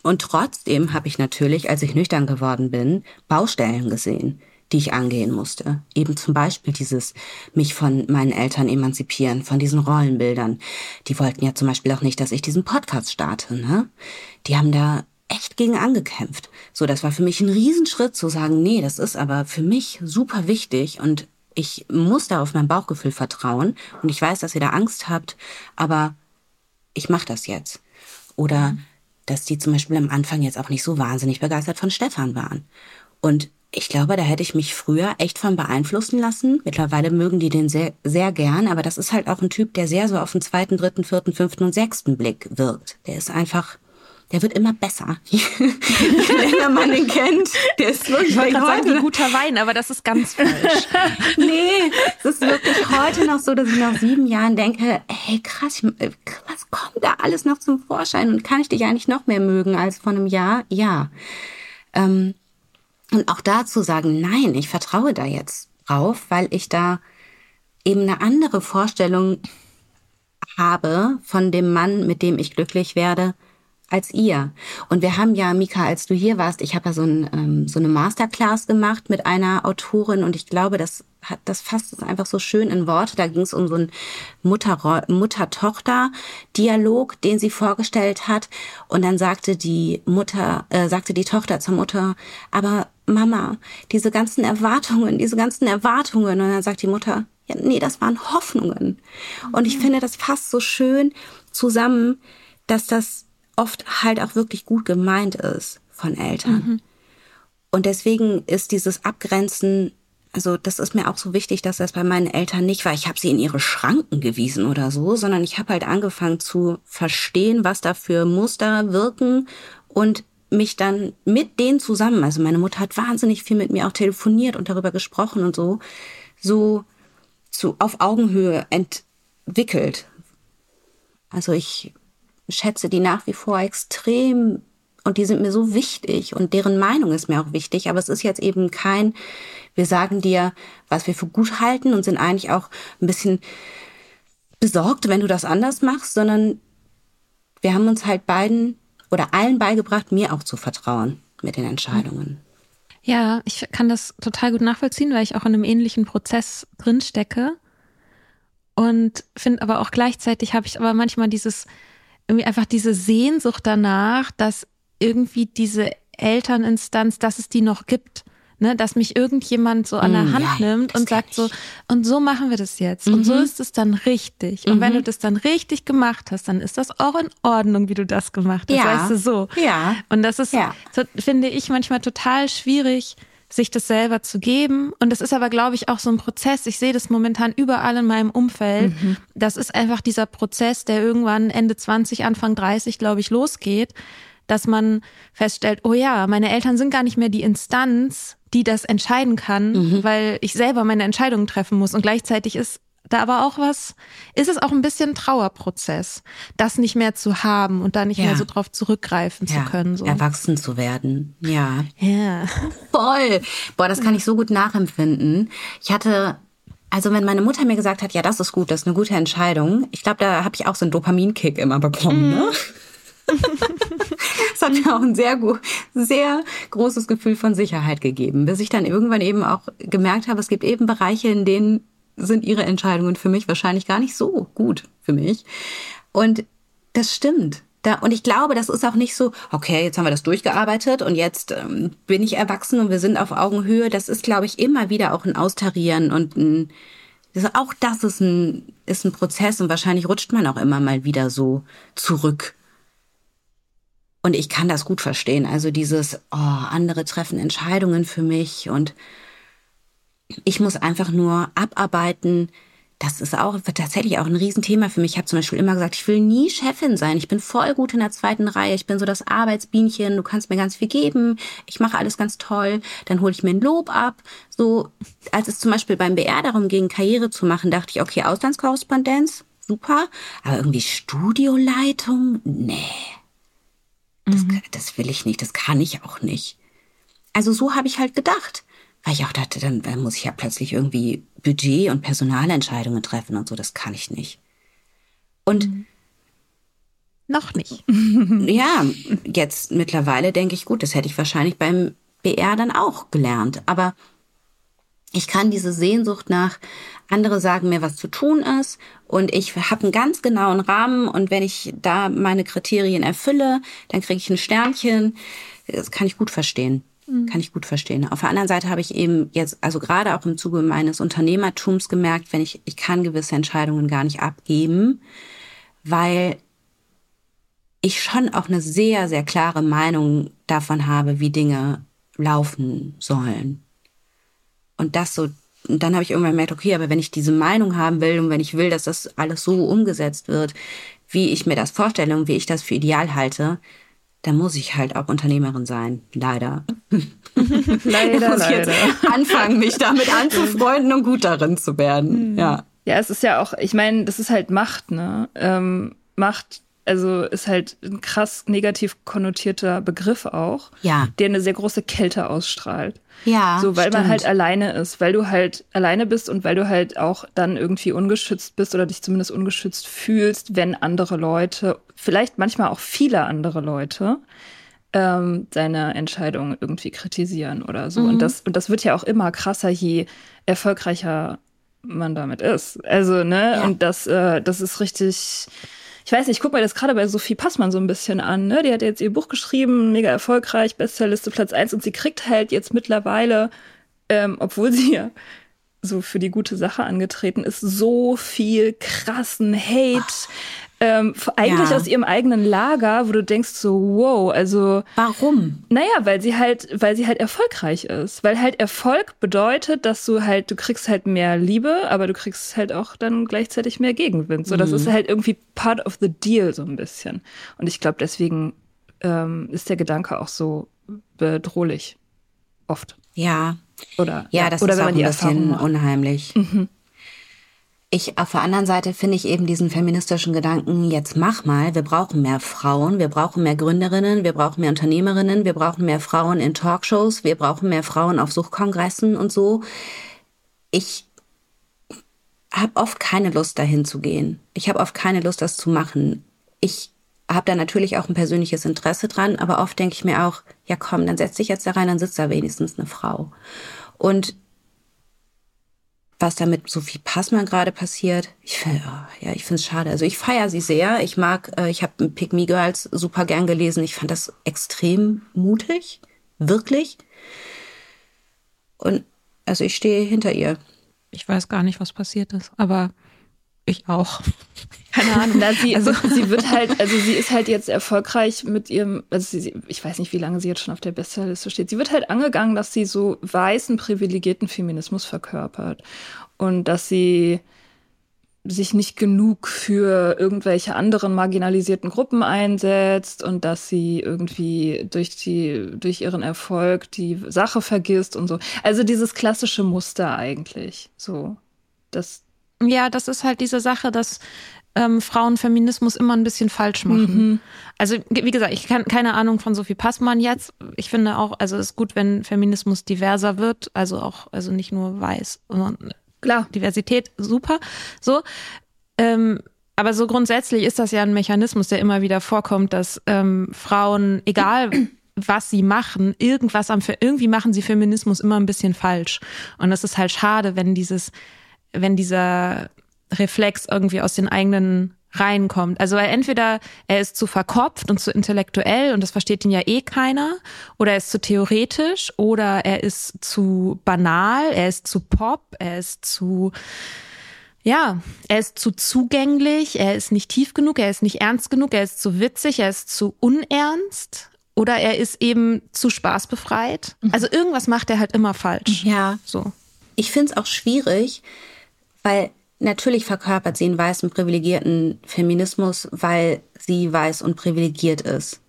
Und trotzdem habe ich natürlich, als ich nüchtern geworden bin, Baustellen gesehen, die ich angehen musste. Eben zum Beispiel dieses mich von meinen Eltern emanzipieren, von diesen Rollenbildern. Die wollten ja zum Beispiel auch nicht, dass ich diesen Podcast starte. Ne? Die haben da echt gegen angekämpft. So, das war für mich ein Riesenschritt zu sagen, nee, das ist aber für mich super wichtig und ich muss da auf mein Bauchgefühl vertrauen und ich weiß, dass ihr da Angst habt, aber ich mache das jetzt. Oder mhm dass die zum Beispiel am Anfang jetzt auch nicht so wahnsinnig begeistert von Stefan waren. Und ich glaube, da hätte ich mich früher echt von beeinflussen lassen. Mittlerweile mögen die den sehr, sehr gern, aber das ist halt auch ein Typ, der sehr so auf den zweiten, dritten, vierten, fünften und sechsten Blick wirkt. Der ist einfach der wird immer besser. Je länger man den kennt, der ist wirklich Ich wollte gerade sagen, guter Wein, aber das ist ganz falsch. nee, es ist wirklich heute noch so, dass ich nach sieben Jahren denke, hey krass, was kommt da alles noch zum Vorschein und kann ich dich eigentlich noch mehr mögen als vor einem Jahr? Ja. Ähm, und auch dazu sagen, nein, ich vertraue da jetzt drauf, weil ich da eben eine andere Vorstellung habe von dem Mann, mit dem ich glücklich werde, als ihr. Und wir haben ja, Mika, als du hier warst, ich habe ja so, ein, ähm, so eine Masterclass gemacht mit einer Autorin und ich glaube, das hat das fasst es einfach so schön in Worte. Da ging es um so einen Mutter-Tochter-Dialog, den sie vorgestellt hat. Und dann sagte die Mutter, äh, sagte die Tochter zur Mutter, aber Mama, diese ganzen Erwartungen, diese ganzen Erwartungen. Und dann sagt die Mutter, Ja, nee, das waren Hoffnungen. Und ich finde, das passt so schön zusammen, dass das oft halt auch wirklich gut gemeint ist von Eltern. Mhm. Und deswegen ist dieses Abgrenzen, also das ist mir auch so wichtig, dass das bei meinen Eltern nicht war, ich habe sie in ihre Schranken gewiesen oder so, sondern ich habe halt angefangen zu verstehen, was da für Muster wirken und mich dann mit denen zusammen, also meine Mutter hat wahnsinnig viel mit mir auch telefoniert und darüber gesprochen und so, so zu, auf Augenhöhe entwickelt. Also ich schätze die nach wie vor extrem und die sind mir so wichtig und deren Meinung ist mir auch wichtig, aber es ist jetzt eben kein, wir sagen dir, was wir für gut halten und sind eigentlich auch ein bisschen besorgt, wenn du das anders machst, sondern wir haben uns halt beiden oder allen beigebracht, mir auch zu vertrauen mit den Entscheidungen. Ja, ich kann das total gut nachvollziehen, weil ich auch in einem ähnlichen Prozess drinstecke. Und finde aber auch gleichzeitig habe ich aber manchmal dieses, irgendwie einfach diese Sehnsucht danach, dass irgendwie diese Elterninstanz, dass es die noch gibt ne, dass mich irgendjemand so an der mm, Hand ja, nimmt und sagt so, und so machen wir das jetzt. Mhm. Und so mhm. ist es dann richtig. Mhm. Und wenn du mhm. das dann richtig gemacht hast, dann ist das auch in Ordnung, wie du das gemacht hast. Ja. Weißt du so. Ja. Und das ist, ja. so, finde ich, manchmal total schwierig, sich das selber zu geben. Und das ist aber, glaube ich, auch so ein Prozess. Ich sehe das momentan überall in meinem Umfeld. Mhm. Das ist einfach dieser Prozess, der irgendwann Ende 20, Anfang 30, glaube ich, losgeht, dass man feststellt, oh ja, meine Eltern sind gar nicht mehr die Instanz, die das entscheiden kann, mhm. weil ich selber meine Entscheidungen treffen muss. Und gleichzeitig ist da aber auch was, ist es auch ein bisschen Trauerprozess, das nicht mehr zu haben und da nicht ja. mehr so drauf zurückgreifen ja. zu können. So. Erwachsen zu werden, ja. Ja. Voll. Boah, das kann ich so gut nachempfinden. Ich hatte also wenn meine Mutter mir gesagt hat, ja, das ist gut, das ist eine gute Entscheidung, ich glaube, da habe ich auch so einen Dopaminkick immer bekommen. Mhm. Ne? Es hat mir auch ein sehr, sehr großes Gefühl von Sicherheit gegeben, bis ich dann irgendwann eben auch gemerkt habe, es gibt eben Bereiche, in denen sind ihre Entscheidungen für mich wahrscheinlich gar nicht so gut für mich. Und das stimmt. Da, und ich glaube, das ist auch nicht so, okay, jetzt haben wir das durchgearbeitet und jetzt ähm, bin ich erwachsen und wir sind auf Augenhöhe. Das ist, glaube ich, immer wieder auch ein Austarieren und ein, das, auch das ist ein, ist ein Prozess und wahrscheinlich rutscht man auch immer mal wieder so zurück und ich kann das gut verstehen. Also dieses, oh, andere treffen Entscheidungen für mich und ich muss einfach nur abarbeiten. Das ist auch tatsächlich auch ein Riesenthema für mich. Ich habe zum Beispiel immer gesagt, ich will nie Chefin sein. Ich bin voll gut in der zweiten Reihe. Ich bin so das Arbeitsbienchen. Du kannst mir ganz viel geben. Ich mache alles ganz toll. Dann hole ich mir ein Lob ab. So, als es zum Beispiel beim BR darum ging, Karriere zu machen, dachte ich, okay, Auslandskorrespondenz, super. Aber irgendwie Studioleitung, nee. Das, mhm. das will ich nicht, das kann ich auch nicht. Also so habe ich halt gedacht. Weil ich auch dachte, dann, dann muss ich ja plötzlich irgendwie Budget- und Personalentscheidungen treffen und so, das kann ich nicht. Und mhm. noch nicht. ja, jetzt mittlerweile denke ich, gut, das hätte ich wahrscheinlich beim BR dann auch gelernt. Aber ich kann diese Sehnsucht nach, andere sagen mir, was zu tun ist und ich habe einen ganz genauen Rahmen und wenn ich da meine Kriterien erfülle, dann kriege ich ein Sternchen. Das kann ich gut verstehen. Kann ich gut verstehen. Auf der anderen Seite habe ich eben jetzt, also gerade auch im Zuge meines Unternehmertums gemerkt, wenn ich, ich kann gewisse Entscheidungen gar nicht abgeben, weil ich schon auch eine sehr, sehr klare Meinung davon habe, wie Dinge laufen sollen. Und das so, und dann habe ich irgendwann gemerkt, okay, aber wenn ich diese Meinung haben will und wenn ich will, dass das alles so umgesetzt wird, wie ich mir das vorstelle und wie ich das für ideal halte, dann muss ich halt auch Unternehmerin sein. Leider. leider, muss leider. Jetzt anfangen, mich damit anzufreunden und gut darin zu werden. Mhm. Ja. Ja, es ist ja auch, ich meine, das ist halt Macht, ne? Ähm, Macht also ist halt ein krass negativ konnotierter Begriff auch, ja. der eine sehr große Kälte ausstrahlt. Ja. So, weil stimmt. man halt alleine ist, weil du halt alleine bist und weil du halt auch dann irgendwie ungeschützt bist oder dich zumindest ungeschützt fühlst, wenn andere Leute, vielleicht manchmal auch viele andere Leute, ähm, deine Entscheidung irgendwie kritisieren oder so. Mhm. Und das, und das wird ja auch immer krasser, je erfolgreicher man damit ist. Also, ne, ja. und das, äh, das ist richtig ich weiß nicht, ich gucke mir das gerade bei Sophie Passmann so ein bisschen an. Ne? Die hat jetzt ihr Buch geschrieben, mega erfolgreich, Bestsellerliste Platz eins und sie kriegt halt jetzt mittlerweile, ähm, obwohl sie ja so für die gute Sache angetreten ist, so viel krassen Hate ähm, eigentlich ja. aus ihrem eigenen Lager, wo du denkst so, wow, also warum? Naja, weil sie halt, weil sie halt erfolgreich ist, weil halt Erfolg bedeutet, dass du halt, du kriegst halt mehr Liebe, aber du kriegst halt auch dann gleichzeitig mehr Gegenwind. So, das mhm. ist halt irgendwie part of the deal so ein bisschen. Und ich glaube, deswegen ähm, ist der Gedanke auch so bedrohlich oft. Ja. Oder ja, das oder ist auch ein bisschen unheimlich. Mhm ich auf der anderen Seite finde ich eben diesen feministischen Gedanken, jetzt mach mal, wir brauchen mehr Frauen, wir brauchen mehr Gründerinnen, wir brauchen mehr Unternehmerinnen, wir brauchen mehr Frauen in Talkshows, wir brauchen mehr Frauen auf Suchkongressen und so. Ich habe oft keine Lust dahin zu gehen. Ich habe oft keine Lust, das zu machen. Ich habe da natürlich auch ein persönliches Interesse dran, aber oft denke ich mir auch, ja komm, dann setz dich jetzt da rein, dann sitzt da wenigstens eine Frau. Und was da mit Sophie Passmann gerade passiert. Ich finde, oh, ja, ich finde es schade. Also ich feiere sie sehr. Ich mag, äh, ich habe Pick Me Girls super gern gelesen. Ich fand das extrem mutig, wirklich. Und also ich stehe hinter ihr. Ich weiß gar nicht, was passiert ist, aber ich auch. Keine Ahnung. Na, sie, also, sie wird halt, also sie ist halt jetzt erfolgreich mit ihrem, also sie, ich weiß nicht, wie lange sie jetzt schon auf der Bestsellerliste steht. Sie wird halt angegangen, dass sie so weißen, privilegierten Feminismus verkörpert. Und dass sie sich nicht genug für irgendwelche anderen marginalisierten Gruppen einsetzt und dass sie irgendwie durch die durch ihren Erfolg die Sache vergisst und so. Also dieses klassische Muster eigentlich. So, das ja, das ist halt diese Sache, dass ähm, Frauen Feminismus immer ein bisschen falsch machen. Mhm. Also wie gesagt, ich kann keine Ahnung von Sophie Passmann jetzt. Ich finde auch, also es ist gut, wenn Feminismus diverser wird, also auch, also nicht nur weiß, sondern klar, Diversität, super. So. Ähm, aber so grundsätzlich ist das ja ein Mechanismus, der immer wieder vorkommt, dass ähm, Frauen, egal was sie machen, irgendwas am, irgendwie machen sie Feminismus immer ein bisschen falsch. Und das ist halt schade, wenn dieses wenn dieser Reflex irgendwie aus den eigenen Reihen kommt. Also entweder er ist zu verkopft und zu intellektuell und das versteht ihn ja eh keiner, oder er ist zu theoretisch, oder er ist zu banal, er ist zu pop, er ist zu ja, er ist zu zugänglich, er ist nicht tief genug, er ist nicht ernst genug, er ist zu witzig, er ist zu unernst oder er ist eben zu spaßbefreit. Mhm. Also irgendwas macht er halt immer falsch. Ja. So. Ich finde es auch schwierig, weil natürlich verkörpert sie einen weißen, privilegierten Feminismus, weil sie weiß und privilegiert ist.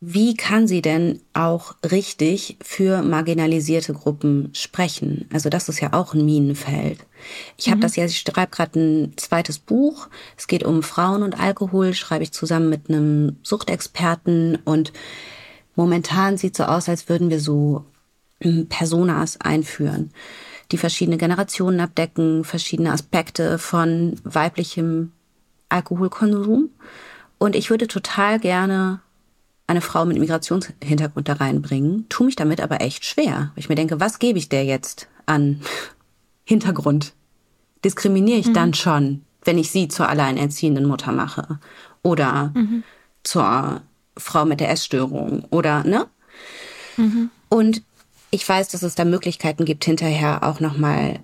Wie kann sie denn auch richtig für marginalisierte Gruppen sprechen? Also das ist ja auch ein Minenfeld. Ich habe mhm. das ja, ich schreibe gerade ein zweites Buch. Es geht um Frauen und Alkohol, schreibe ich zusammen mit einem Suchtexperten und momentan sieht so aus, als würden wir so hm, Personas einführen die verschiedene Generationen abdecken, verschiedene Aspekte von weiblichem Alkoholkonsum. Und ich würde total gerne eine Frau mit Migrationshintergrund da reinbringen, tu mich damit aber echt schwer. Ich mir denke, was gebe ich der jetzt an Hintergrund? Diskriminiere ich mhm. dann schon, wenn ich sie zur alleinerziehenden Mutter mache? Oder mhm. zur Frau mit der Essstörung? Oder, ne? Mhm. Und ich weiß, dass es da Möglichkeiten gibt, hinterher auch nochmal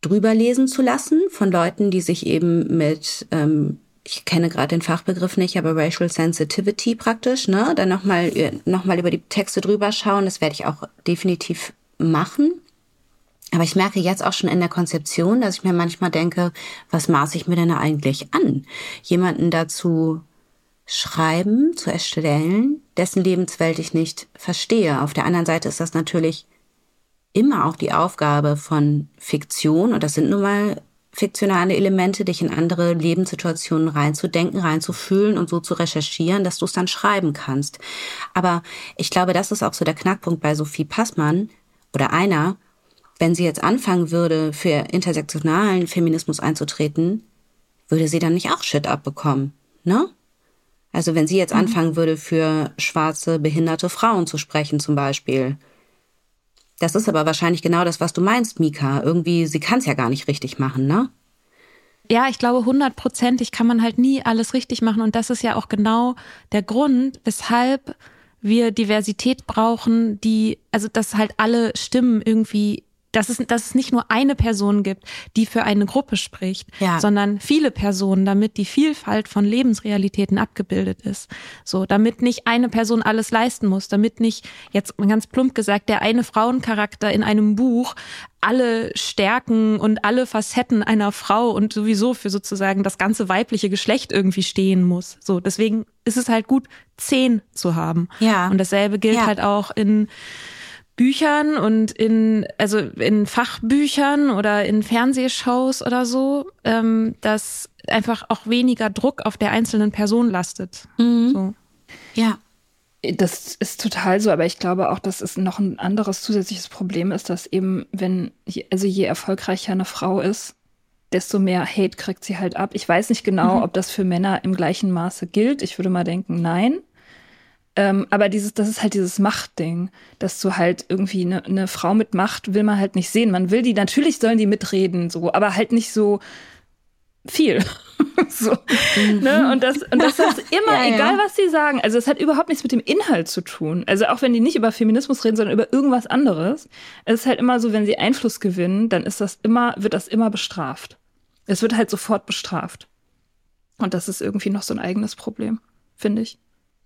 drüber lesen zu lassen von Leuten, die sich eben mit, ähm, ich kenne gerade den Fachbegriff nicht, aber Racial Sensitivity praktisch, ne, dann nochmal noch mal über die Texte drüber schauen. Das werde ich auch definitiv machen. Aber ich merke jetzt auch schon in der Konzeption, dass ich mir manchmal denke, was maße ich mir denn eigentlich an? Jemanden dazu schreiben, zu erstellen, dessen Lebenswelt ich nicht verstehe. Auf der anderen Seite ist das natürlich immer auch die Aufgabe von Fiktion, und das sind nun mal fiktionale Elemente, dich in andere Lebenssituationen reinzudenken, reinzufühlen und so zu recherchieren, dass du es dann schreiben kannst. Aber ich glaube, das ist auch so der Knackpunkt bei Sophie Passmann oder einer, wenn sie jetzt anfangen würde, für intersektionalen Feminismus einzutreten, würde sie dann nicht auch Shit abbekommen, ne? Also wenn sie jetzt mhm. anfangen würde, für schwarze, behinderte Frauen zu sprechen zum Beispiel. Das ist aber wahrscheinlich genau das, was du meinst, Mika. Irgendwie, sie kann es ja gar nicht richtig machen, ne? Ja, ich glaube, hundertprozentig kann man halt nie alles richtig machen. Und das ist ja auch genau der Grund, weshalb wir Diversität brauchen, die, also dass halt alle Stimmen irgendwie dass es, dass es nicht nur eine Person gibt, die für eine Gruppe spricht, Ja. sondern viele Personen, damit die Vielfalt von Lebensrealitäten abgebildet ist. So, damit nicht eine Person alles leisten muss, damit nicht, jetzt ganz plump gesagt, der eine Frauencharakter in einem Buch alle Stärken und alle Facetten einer Frau und sowieso für sozusagen das ganze weibliche Geschlecht irgendwie stehen muss. So, deswegen ist es halt gut, zehn zu haben. Ja. Und dasselbe gilt Ja. halt auch in Büchern und in, also in Fachbüchern oder in Fernsehshows oder so, ähm, dass einfach auch weniger Druck auf der einzelnen Person lastet. So. Ja. Das ist total so, aber ich glaube auch, dass es noch ein anderes zusätzliches Problem ist, dass eben, wenn, also je erfolgreicher eine Frau ist, desto mehr Hate kriegt sie halt ab. Ich weiß nicht genau, ob das für Männer im gleichen Maße gilt. Ich würde mal denken, nein. Ähm, aber dieses, das ist halt dieses Machtding, dass du halt irgendwie eine, eine Frau mit Macht will man halt nicht sehen. Man will die, natürlich sollen die mitreden, so, aber halt nicht so viel. so, ne? Und das, und das ist immer, Ja, ja. egal was sie sagen. Also es hat überhaupt nichts mit dem Inhalt zu tun. Also auch wenn die nicht über Feminismus reden, sondern über irgendwas anderes. Es ist halt immer so, wenn sie Einfluss gewinnen, dann ist das immer, wird das immer bestraft. Es wird halt sofort bestraft. Und das ist irgendwie noch so ein eigenes Problem, finde ich.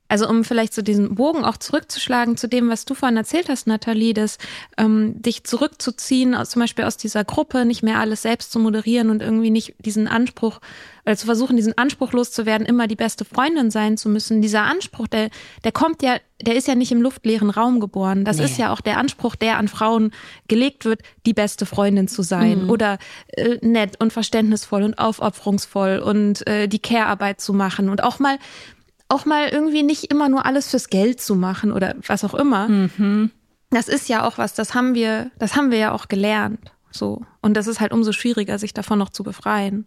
Also um vielleicht so diesen Bogen auch zurückzuschlagen zu dem, was du vorhin erzählt hast, Nathalie, dass ähm, dich zurückzuziehen, aus, zum Beispiel aus dieser Gruppe, nicht mehr alles selbst zu moderieren und irgendwie nicht diesen Anspruch, äh, zu versuchen, diesen Anspruch loszuwerden, immer die beste Freundin sein zu müssen. Dieser Anspruch, der, der kommt ja, der ist ja nicht im luftleeren Raum geboren. Das Nee. ist ja auch der Anspruch, der an Frauen gelegt wird, die beste Freundin zu sein oder äh, nett und verständnisvoll und aufopferungsvoll und äh, die Care-Arbeit zu machen und auch mal auch mal irgendwie nicht immer nur alles fürs Geld zu machen oder was auch immer. Das ist ja auch was, das haben wir, das haben wir ja auch gelernt. So. Und das ist halt umso schwieriger, sich davon noch zu befreien.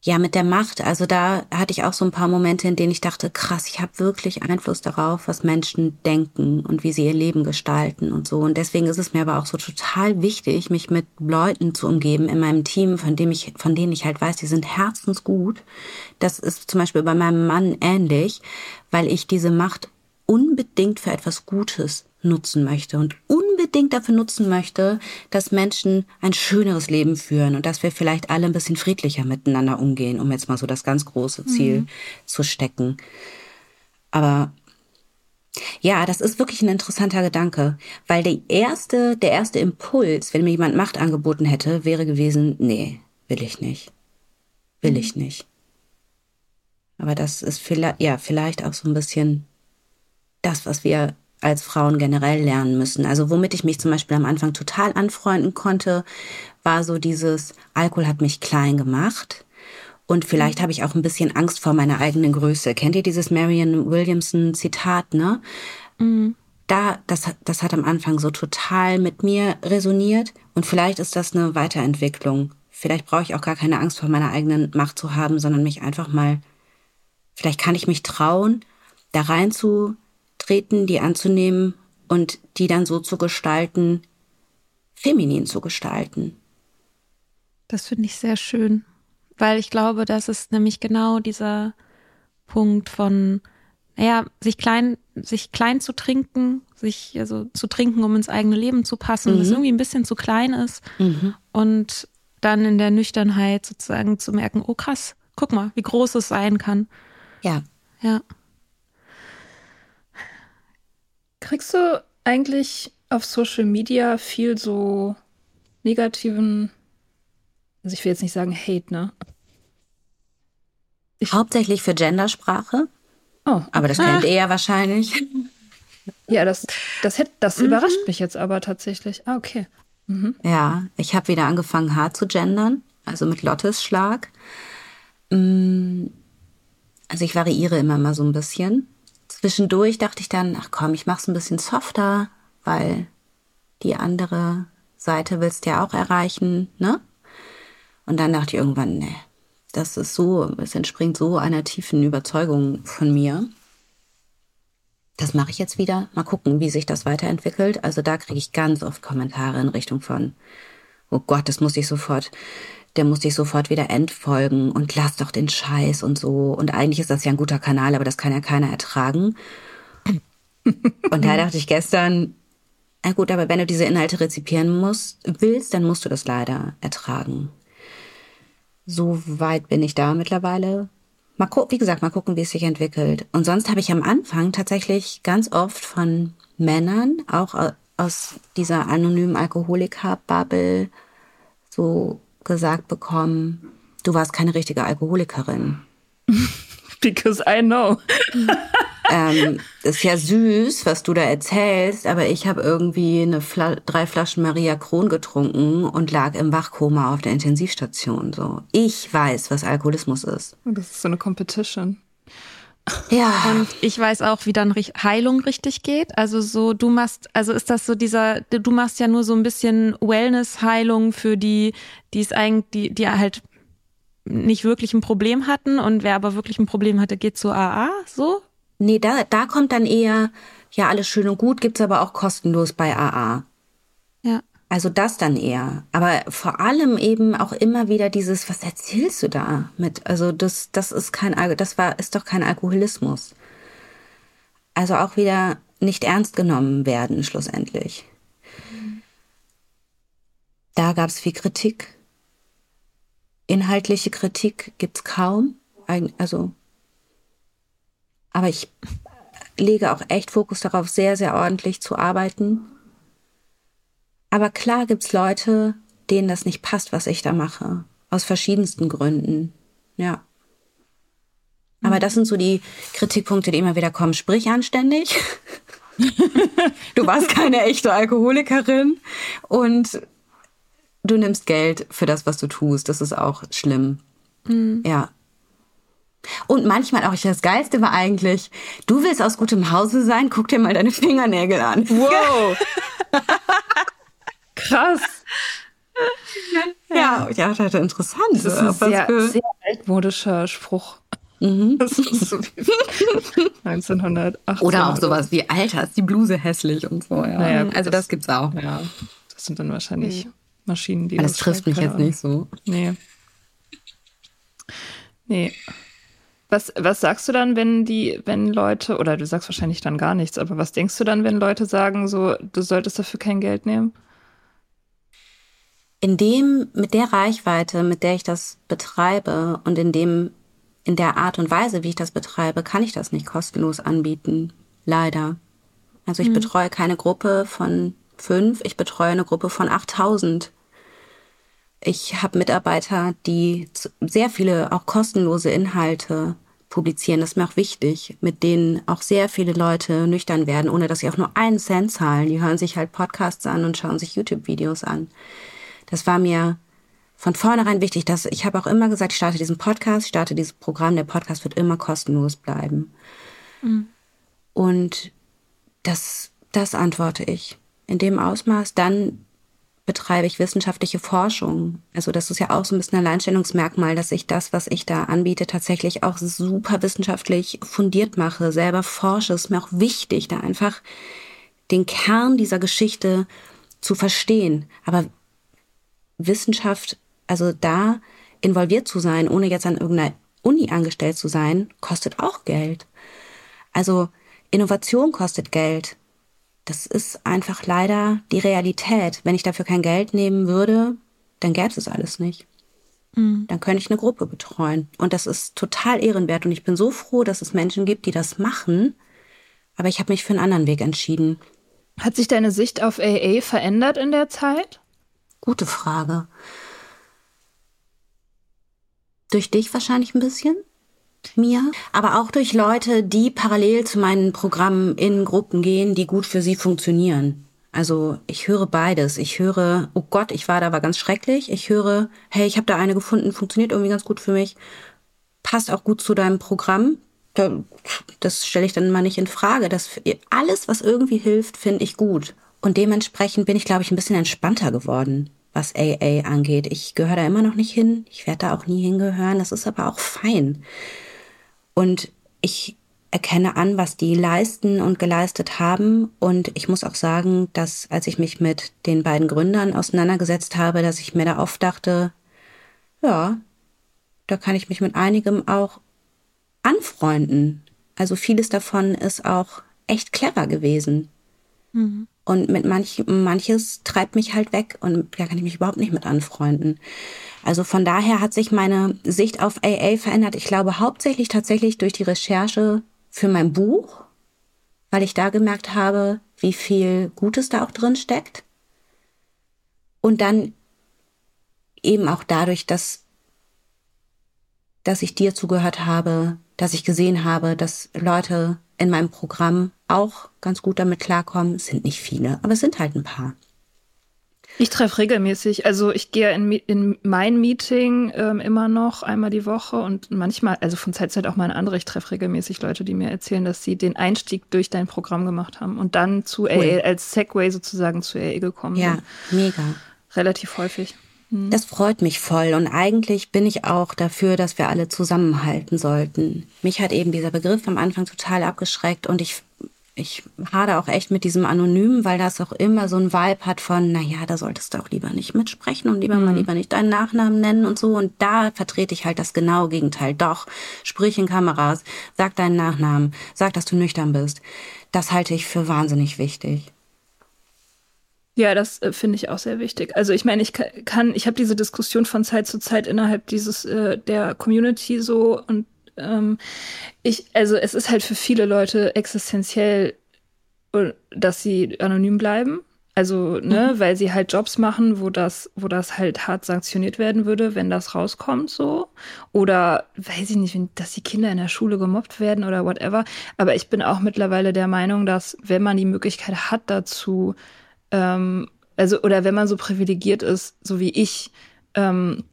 Ja, mit der Macht. Also da hatte ich auch so ein paar Momente, in denen ich dachte, krass, ich habe wirklich Einfluss darauf, was Menschen denken und wie sie ihr Leben gestalten und so. Und deswegen ist es mir aber auch so total wichtig, mich mit Leuten zu umgeben in meinem Team, von dem ich, von denen ich halt weiß, die sind herzensgut. Das ist zum Beispiel bei meinem Mann ähnlich, weil ich diese Macht unbedingt für etwas Gutes nutzen möchte und unbedingt dafür nutzen möchte, dass Menschen ein schöneres Leben führen und dass wir vielleicht alle ein bisschen friedlicher miteinander umgehen, um jetzt mal so das ganz große Ziel zu stecken. Aber ja, das ist wirklich ein interessanter Gedanke, weil der erste, der erste Impuls, wenn mir jemand Macht angeboten hätte, wäre gewesen, nee, will ich nicht. Will ich nicht. Aber das ist vielleicht, ja, vielleicht auch so ein bisschen das, was wir als Frauen generell lernen müssen. Also womit ich mich zum Beispiel am Anfang total anfreunden konnte, war so dieses, Alkohol hat mich klein gemacht. Und vielleicht habe ich auch ein bisschen Angst vor meiner eigenen Größe. Kennt ihr dieses Marion Williamson Zitat, ne? Da, das, hat- das hat am Anfang so total mit mir resoniert. Und vielleicht ist das eine Weiterentwicklung. Vielleicht brauche ich auch gar keine Angst vor meiner eigenen Macht zu haben, sondern mich einfach mal, vielleicht kann ich mich trauen, da reinzutreten, die anzunehmen und die dann so zu gestalten, feminin zu gestalten. Das finde ich sehr schön, weil ich glaube, das ist nämlich genau dieser Punkt von, naja, sich klein, sich klein zu trinken, sich also zu trinken, um ins eigene Leben zu passen, das irgendwie ein bisschen zu klein ist und dann in der Nüchternheit sozusagen zu merken, oh krass, guck mal, wie groß es sein kann. Ja. Ja. Kriegst du eigentlich auf Social Media viel so negativen, also ich will jetzt nicht sagen Hate, ne? Hauptsächlich für Gendersprache, Oh, aber das kennt ihr ja wahrscheinlich. ja, das, das, hätt, das überrascht mich jetzt aber tatsächlich. Ah, okay. Ja, ich habe wieder angefangen, hart zu gendern, also mit Lottes Schlag. Mm, Also ich variiere immer mal so ein bisschen. Zwischendurch dachte ich dann, ach komm, ich mach's ein bisschen softer, weil die andere Seite willst du ja auch erreichen, ne? Und dann dachte ich irgendwann, ne, das ist so, es entspringt so einer tiefen Überzeugung von mir. Das mache ich jetzt wieder. Mal gucken, wie sich das weiterentwickelt. Also da kriege ich ganz oft Kommentare in Richtung von, oh Gott, das muss ich sofort, der muss ich sofort wieder entfolgen und lass doch den Scheiß und so. Und eigentlich ist das ja ein guter Kanal, aber das kann ja keiner ertragen. Und da dachte ich gestern, Na gut, aber wenn du diese Inhalte rezipieren musst, willst, dann musst du das leider ertragen. So weit bin ich da mittlerweile. Mal gucken, wie gesagt, mal gucken, wie es sich entwickelt. Und sonst habe ich am Anfang tatsächlich ganz oft von Männern, auch aus dieser anonymen Alkoholiker-Bubble, so gesagt bekommen, du warst keine richtige Alkoholikerin. Because I know. ähm, ist ja süß, was du da erzählst, aber ich habe irgendwie eine Fla drei Flaschen Maria Kron getrunken und lag im Wachkoma auf der Intensivstation. So, ich weiß, was Alkoholismus ist. Das ist so eine Competition. Ja. Und ich weiß auch, wie dann Heilung richtig geht. Also so, du machst, also ist das so dieser, du machst ja nur so ein bisschen Wellness-Heilung für die, die es eigentlich, die, die halt nicht wirklich ein Problem hatten und wer aber wirklich ein Problem hatte, geht zu AA, so? Nee, da, da kommt dann eher, ja, alles schön und gut, gibt's aber auch kostenlos bei AA. Also das dann eher. Aber vor allem eben auch immer wieder dieses, was erzählst du da mit? Also das, das ist kein, das war, ist doch kein Alkoholismus. Also auch wieder nicht ernst genommen werden, schlussendlich. Da gab's viel Kritik. Inhaltliche Kritik gibt's kaum. Also, aber ich lege auch echt Fokus darauf, sehr, sehr ordentlich zu arbeiten aber klar gibt's Leute, denen das nicht passt, was ich da mache. Aus verschiedensten Gründen. Ja. Aber das sind so die Kritikpunkte, die immer wieder kommen. Sprich anständig. du warst keine echte Alkoholikerin und du nimmst Geld für das, was du tust. Das ist auch schlimm. Mhm. Ja. Und manchmal auch, das Geilste war eigentlich, du willst aus gutem Hause sein, guck dir mal deine Fingernägel an. Wow. Krass. Ja, ja, das ist interessant. Das ist ein sehr, sehr altmodischer Spruch. Mhm. Das ist so 1908. Oder auch sowas wie, Alter, ist die Bluse hässlich und so. Ja. Naja, also das, das, gibt's auch. Ja, das sind dann wahrscheinlich mhm. Maschinen, die das, das trifft mich jetzt nicht so. Nee. Nee. Was, was sagst du dann, wenn die, wenn Leute, oder du sagst wahrscheinlich dann gar nichts, aber was denkst du dann, wenn Leute sagen, so, du solltest dafür kein Geld nehmen? In dem, mit der Reichweite, mit der ich das betreibe und in dem, in der Art und Weise, wie ich das betreibe, kann ich das nicht kostenlos anbieten. Leider. Also ich mhm. betreue keine Gruppe von fünf, ich betreue eine Gruppe von 8000. Ich habe Mitarbeiter, die sehr viele auch kostenlose Inhalte publizieren. Das ist mir auch wichtig, mit denen auch sehr viele Leute nüchtern werden, ohne dass sie auch nur einen Cent zahlen. Die hören sich halt Podcasts an und schauen sich YouTube-Videos an. Das war mir von vornherein wichtig, dass ich habe auch immer gesagt, ich starte diesen Podcast, ich starte dieses Programm, der Podcast wird immer kostenlos bleiben. Mhm. Und das, das antworte ich in dem Ausmaß. Dann betreibe ich wissenschaftliche Forschung. Also das ist ja auch so ein bisschen ein Alleinstellungsmerkmal, dass ich das, was ich da anbiete, tatsächlich auch super wissenschaftlich fundiert mache, selber forsche. Es ist mir auch wichtig, da einfach den Kern dieser Geschichte zu verstehen. Aber Wissenschaft, also da involviert zu sein, ohne jetzt an irgendeiner Uni angestellt zu sein, kostet auch Geld. Also Innovation kostet Geld. Das ist einfach leider die Realität. Wenn ich dafür kein Geld nehmen würde, dann gäbe es alles nicht. Mhm. Dann könnte ich eine Gruppe betreuen. Und das ist total ehrenwert. Und ich bin so froh, dass es Menschen gibt, die das machen. Aber ich habe mich für einen anderen Weg entschieden. Hat sich deine Sicht auf AA verändert in der Zeit? Gute Frage. Durch dich wahrscheinlich ein bisschen, mir, aber auch durch Leute, die parallel zu meinen Programmen in Gruppen gehen, die gut für sie funktionieren. Also ich höre beides. Ich höre, oh Gott, ich war da, war ganz schrecklich. Ich höre, hey, ich habe da eine gefunden, funktioniert irgendwie ganz gut für mich, passt auch gut zu deinem Programm. Das stelle ich dann mal nicht in Frage. Das alles, was irgendwie hilft, finde ich gut. Und dementsprechend bin ich, glaube ich, ein bisschen entspannter geworden, was AA angeht. Ich gehöre da immer noch nicht hin. Ich werde da auch nie hingehören. Das ist aber auch fein. Und ich erkenne an, was die leisten und geleistet haben. Und ich muss auch sagen, dass als ich mich mit den beiden Gründern auseinandergesetzt habe, dass ich mir da oft dachte, ja, da kann ich mich mit einigem auch anfreunden. Also vieles davon ist auch echt clever gewesen. Mhm. Und mit manch, manches treibt mich halt weg und da kann ich mich überhaupt nicht mit anfreunden. Also von daher hat sich meine Sicht auf AA verändert. Ich glaube hauptsächlich tatsächlich durch die Recherche für mein Buch, weil ich da gemerkt habe, wie viel Gutes da auch drin steckt. Und dann eben auch dadurch, dass, dass ich dir zugehört habe, dass ich gesehen habe, dass Leute in meinem Programm auch ganz gut damit klarkommen. Es sind nicht viele, aber es sind halt ein paar. Ich treffe regelmäßig, also ich gehe in, in mein Meeting ähm, immer noch einmal die Woche und manchmal, also von Zeit zu Zeit auch mal eine andere. Ich treffe regelmäßig Leute, die mir erzählen, dass sie den Einstieg durch dein Programm gemacht haben und dann zu cool. AA, als Segway sozusagen zu AA gekommen ja, sind. Ja, mega. Relativ häufig. Hm. Das freut mich voll und eigentlich bin ich auch dafür, dass wir alle zusammenhalten sollten. Mich hat eben dieser Begriff am Anfang total abgeschreckt und ich ich hade auch echt mit diesem Anonym, weil das auch immer so ein Vibe hat von, na ja, da solltest du auch lieber nicht mitsprechen und lieber mhm. mal lieber nicht deinen Nachnamen nennen und so. Und da vertrete ich halt das genaue Gegenteil. Doch, sprich in Kameras, sag deinen Nachnamen, sag, dass du nüchtern bist. Das halte ich für wahnsinnig wichtig. Ja, das äh, finde ich auch sehr wichtig. Also ich meine, ich kann, ich habe diese Diskussion von Zeit zu Zeit innerhalb dieses äh, der Community so und ähm, ich, also es ist halt für viele Leute existenziell, äh, dass sie anonym bleiben. Also, ne, mhm. weil sie halt Jobs machen, wo das, wo das halt hart sanktioniert werden würde, wenn das rauskommt, so. Oder weiß ich nicht, dass die Kinder in der Schule gemobbt werden oder whatever. Aber ich bin auch mittlerweile der Meinung, dass wenn man die Möglichkeit hat dazu, ähm, also, oder wenn man so privilegiert ist, so wie ich, ähm,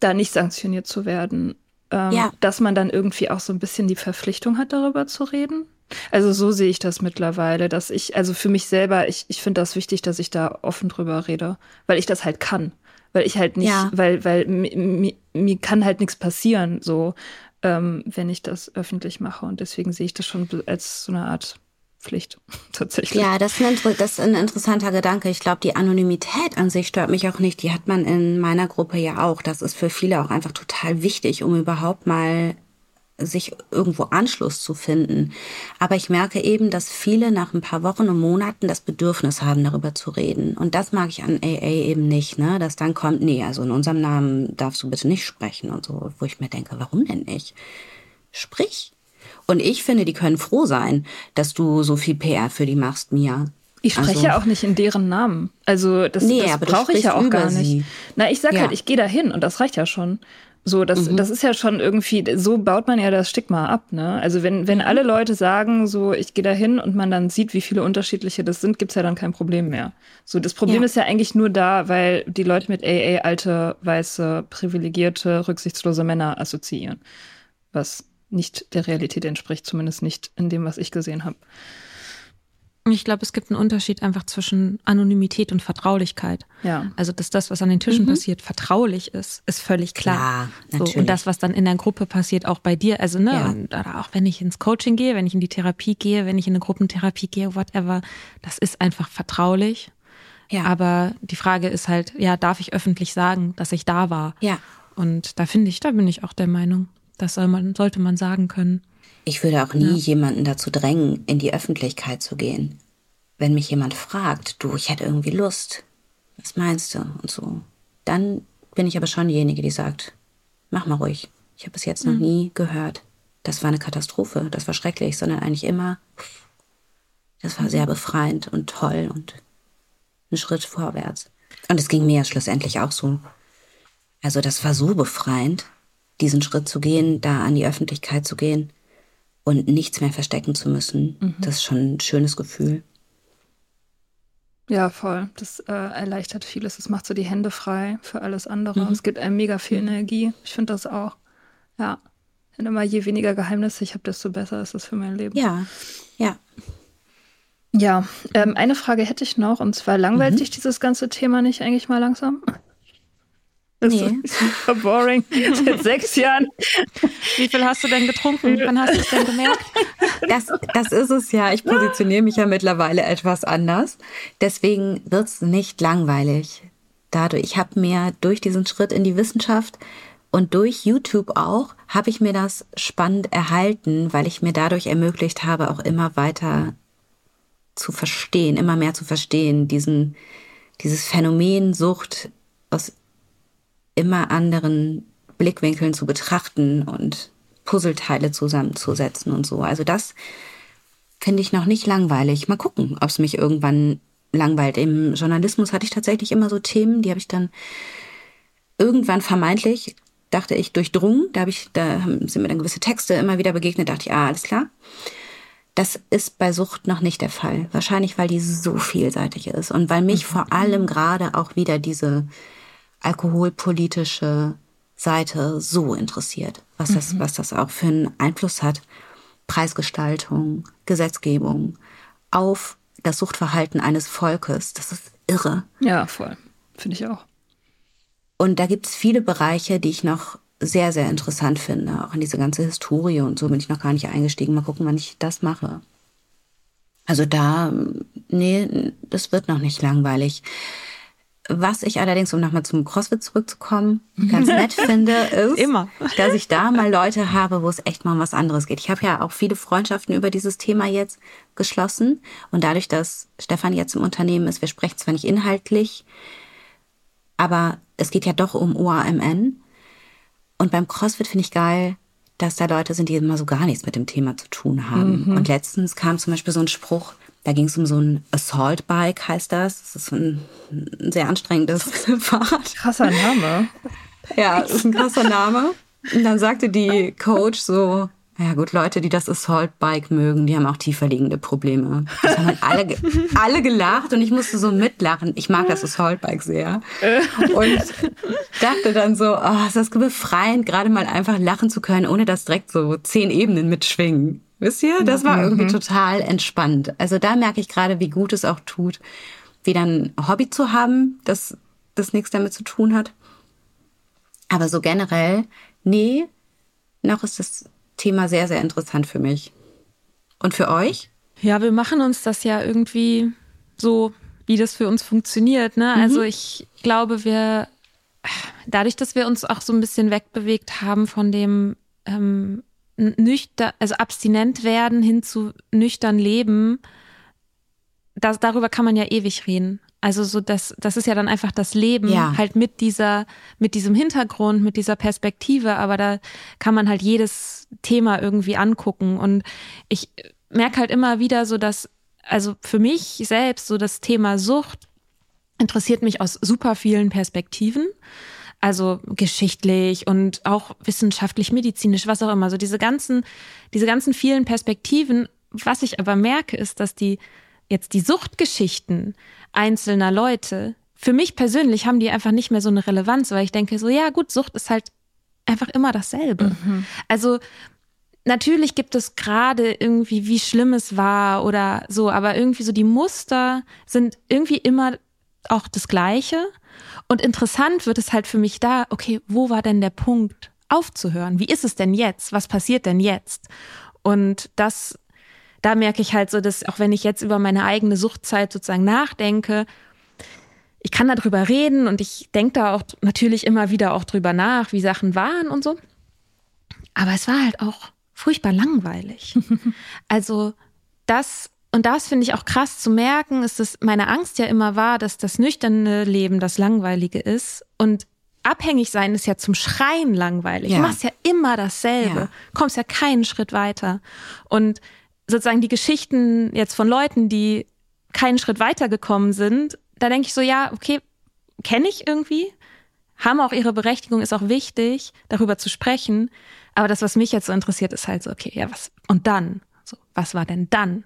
da nicht sanktioniert zu werden, ähm, ja. dass man dann irgendwie auch so ein bisschen die Verpflichtung hat, darüber zu reden. Also so sehe ich das mittlerweile, dass ich, also für mich selber, ich, ich finde das wichtig, dass ich da offen drüber rede, weil ich das halt kann. Weil ich halt nicht, ja. weil, weil mir, kann halt nichts passieren, so, ähm, wenn ich das öffentlich mache. Und deswegen sehe ich das schon als so eine Art Pflicht, tatsächlich. Ja, das ist, ein, das ist ein interessanter Gedanke. Ich glaube, die Anonymität an sich stört mich auch nicht. Die hat man in meiner Gruppe ja auch. Das ist für viele auch einfach total wichtig, um überhaupt mal sich irgendwo Anschluss zu finden. Aber ich merke eben, dass viele nach ein paar Wochen und Monaten das Bedürfnis haben, darüber zu reden. Und das mag ich an AA eben nicht, ne? Dass dann kommt, nee, also in unserem Namen darfst du bitte nicht sprechen und so, wo ich mir denke, warum denn nicht? Sprich. Und ich finde, die können froh sein, dass du so viel PR für die machst, Mia. Ich spreche ja also, auch nicht in deren Namen. Also das, nee, das brauche ich ja auch gar nicht. Sie. Na, ich sag ja. halt, ich gehe da hin und das reicht ja schon. So, das, mhm. das ist ja schon irgendwie, so baut man ja das Stigma ab, ne? Also wenn, wenn mhm. alle Leute sagen, so, ich gehe da hin und man dann sieht, wie viele unterschiedliche das sind, gibt's ja dann kein Problem mehr. So, das Problem ja. ist ja eigentlich nur da, weil die Leute mit AA alte, weiße, privilegierte, rücksichtslose Männer assoziieren. Was nicht der Realität entspricht, zumindest nicht in dem, was ich gesehen habe. Ich glaube, es gibt einen Unterschied einfach zwischen Anonymität und Vertraulichkeit. Ja. Also, dass das, was an den Tischen mhm. passiert, vertraulich ist, ist völlig klar. Ja, natürlich. So, und das, was dann in der Gruppe passiert, auch bei dir. Also, ne, ja. auch wenn ich ins Coaching gehe, wenn ich in die Therapie gehe, wenn ich in eine Gruppentherapie gehe, whatever, das ist einfach vertraulich. Ja. Aber die Frage ist halt, ja, darf ich öffentlich sagen, dass ich da war? Ja. Und da finde ich, da bin ich auch der Meinung. Das soll man, sollte man sagen können. Ich würde auch nie ja. jemanden dazu drängen, in die Öffentlichkeit zu gehen. Wenn mich jemand fragt, du, ich hätte irgendwie Lust, was meinst du und so, dann bin ich aber schon diejenige, die sagt, mach mal ruhig. Ich habe es jetzt noch mhm. nie gehört. Das war eine Katastrophe, das war schrecklich, sondern eigentlich immer, das war sehr befreiend und toll und ein Schritt vorwärts. Und es ging mir ja schlussendlich auch so. Also das war so befreiend, diesen Schritt zu gehen, da an die Öffentlichkeit zu gehen und nichts mehr verstecken zu müssen. Mhm. Das ist schon ein schönes Gefühl. Ja, voll. Das äh, erleichtert vieles. Es macht so die Hände frei für alles andere. Mhm. Es gibt einem mega viel. Energie. Ich finde das auch. Ja. Und immer je weniger Geheimnisse ich habe, desto besser ist das für mein Leben. Ja, ja. Ja, ähm, eine Frage hätte ich noch, und zwar langweilt mhm. sich dieses ganze Thema nicht eigentlich mal langsam? Das nee. ist super boring. Seit sechs Jahren. Wie viel hast du denn getrunken? Wann hast du es denn gemerkt? Das, das ist es ja. Ich positioniere mich ja mittlerweile etwas anders. Deswegen wird es nicht langweilig. Dadurch, ich habe mir durch diesen Schritt in die Wissenschaft und durch YouTube auch, habe ich mir das spannend erhalten, weil ich mir dadurch ermöglicht habe, auch immer weiter zu verstehen, immer mehr zu verstehen, diesen, dieses Phänomen Sucht aus immer anderen Blickwinkeln zu betrachten und Puzzleteile zusammenzusetzen und so. Also das finde ich noch nicht langweilig. Mal gucken, ob es mich irgendwann langweilt. Im Journalismus hatte ich tatsächlich immer so Themen, die habe ich dann irgendwann vermeintlich, dachte ich, durchdrungen. Da habe ich, da sind mir dann gewisse Texte immer wieder begegnet, dachte ich, ah, alles klar. Das ist bei Sucht noch nicht der Fall. Wahrscheinlich, weil die so vielseitig ist und weil mich mhm. vor allem gerade auch wieder diese alkoholpolitische Seite so interessiert, was mhm. das, was das auch für einen Einfluss hat. Preisgestaltung, Gesetzgebung auf das Suchtverhalten eines Volkes. Das ist irre. Ja, voll. Finde ich auch. Und da gibt es viele Bereiche, die ich noch sehr, sehr interessant finde. Auch in diese ganze Historie und so bin ich noch gar nicht eingestiegen. Mal gucken, wann ich das mache. Also da, nee, das wird noch nicht langweilig. Was ich allerdings, um nochmal zum CrossFit zurückzukommen, ganz nett finde, ist, Immer. dass ich da mal Leute habe, wo es echt mal um was anderes geht. Ich habe ja auch viele Freundschaften über dieses Thema jetzt geschlossen. Und dadurch, dass Stefan jetzt im Unternehmen ist, wir sprechen zwar nicht inhaltlich, aber es geht ja doch um OAMN. Und beim CrossFit finde ich geil, dass da Leute sind, die immer so gar nichts mit dem Thema zu tun haben. Mhm. Und letztens kam zum Beispiel so ein Spruch, da ging es um so ein Assault Bike, heißt das. Das ist ein, ein sehr anstrengendes Fahrrad. Krasser Name. Ja, ist ein krasser Name. Und dann sagte die Coach so, ja gut, Leute, die das Assault Bike mögen, die haben auch tiefer liegende Probleme. Das haben halt alle, alle gelacht und ich musste so mitlachen. Ich mag das Assault Bike sehr. Und dachte dann so, oh, ist das befreiend, gerade mal einfach lachen zu können, ohne dass direkt so zehn Ebenen mitschwingen. Wisst ihr? Das war irgendwie mhm. total entspannt. Also da merke ich gerade, wie gut es auch tut, wieder ein Hobby zu haben, das, das nichts damit zu tun hat. Aber so generell, nee, noch ist das Thema sehr, sehr interessant für mich. Und für euch? Ja, wir machen uns das ja irgendwie so, wie das für uns funktioniert. Ne? Mhm. Also ich glaube, wir, dadurch, dass wir uns auch so ein bisschen wegbewegt haben von dem ähm, nüchtern, also abstinent werden hin zu nüchtern leben, das, darüber kann man ja ewig reden. Also so das, das ist ja dann einfach das Leben ja. halt mit dieser, mit diesem Hintergrund, mit dieser Perspektive. Aber da kann man halt jedes Thema irgendwie angucken. Und ich merke halt immer wieder so, dass, also für mich selbst so das Thema Sucht interessiert mich aus super vielen Perspektiven. Also geschichtlich und auch wissenschaftlich, medizinisch, was auch immer. So diese ganzen, diese ganzen vielen Perspektiven. Was ich aber merke, ist, dass die jetzt die Suchtgeschichten einzelner Leute, für mich persönlich haben die einfach nicht mehr so eine Relevanz, weil ich denke so, ja gut, Sucht ist halt einfach immer dasselbe. Mhm. Also natürlich gibt es gerade irgendwie, wie schlimm es war oder so, aber irgendwie so die Muster sind irgendwie immer auch das Gleiche. Und interessant wird es halt für mich da, okay, wo war denn der Punkt aufzuhören? Wie ist es denn jetzt? Was passiert denn jetzt? Und das da merke ich halt so, dass auch wenn ich jetzt über meine eigene Suchtzeit sozusagen nachdenke, ich kann darüber reden und ich denke da auch natürlich immer wieder auch drüber nach, wie Sachen waren und so. Aber es war halt auch furchtbar langweilig. also das und das finde ich auch krass zu merken, ist, dass meine Angst ja immer war, dass das nüchterne Leben das langweilige ist und abhängig sein ist ja zum Schreien langweilig. Ja. Du machst ja immer dasselbe, ja. kommst ja keinen Schritt weiter. Und sozusagen die Geschichten jetzt von Leuten, die keinen Schritt weitergekommen sind, da denke ich so, ja, okay, kenne ich irgendwie, haben auch ihre Berechtigung, ist auch wichtig, darüber zu sprechen. Aber das, was mich jetzt so interessiert, ist halt so, okay, ja, was, und dann? So, was war denn dann?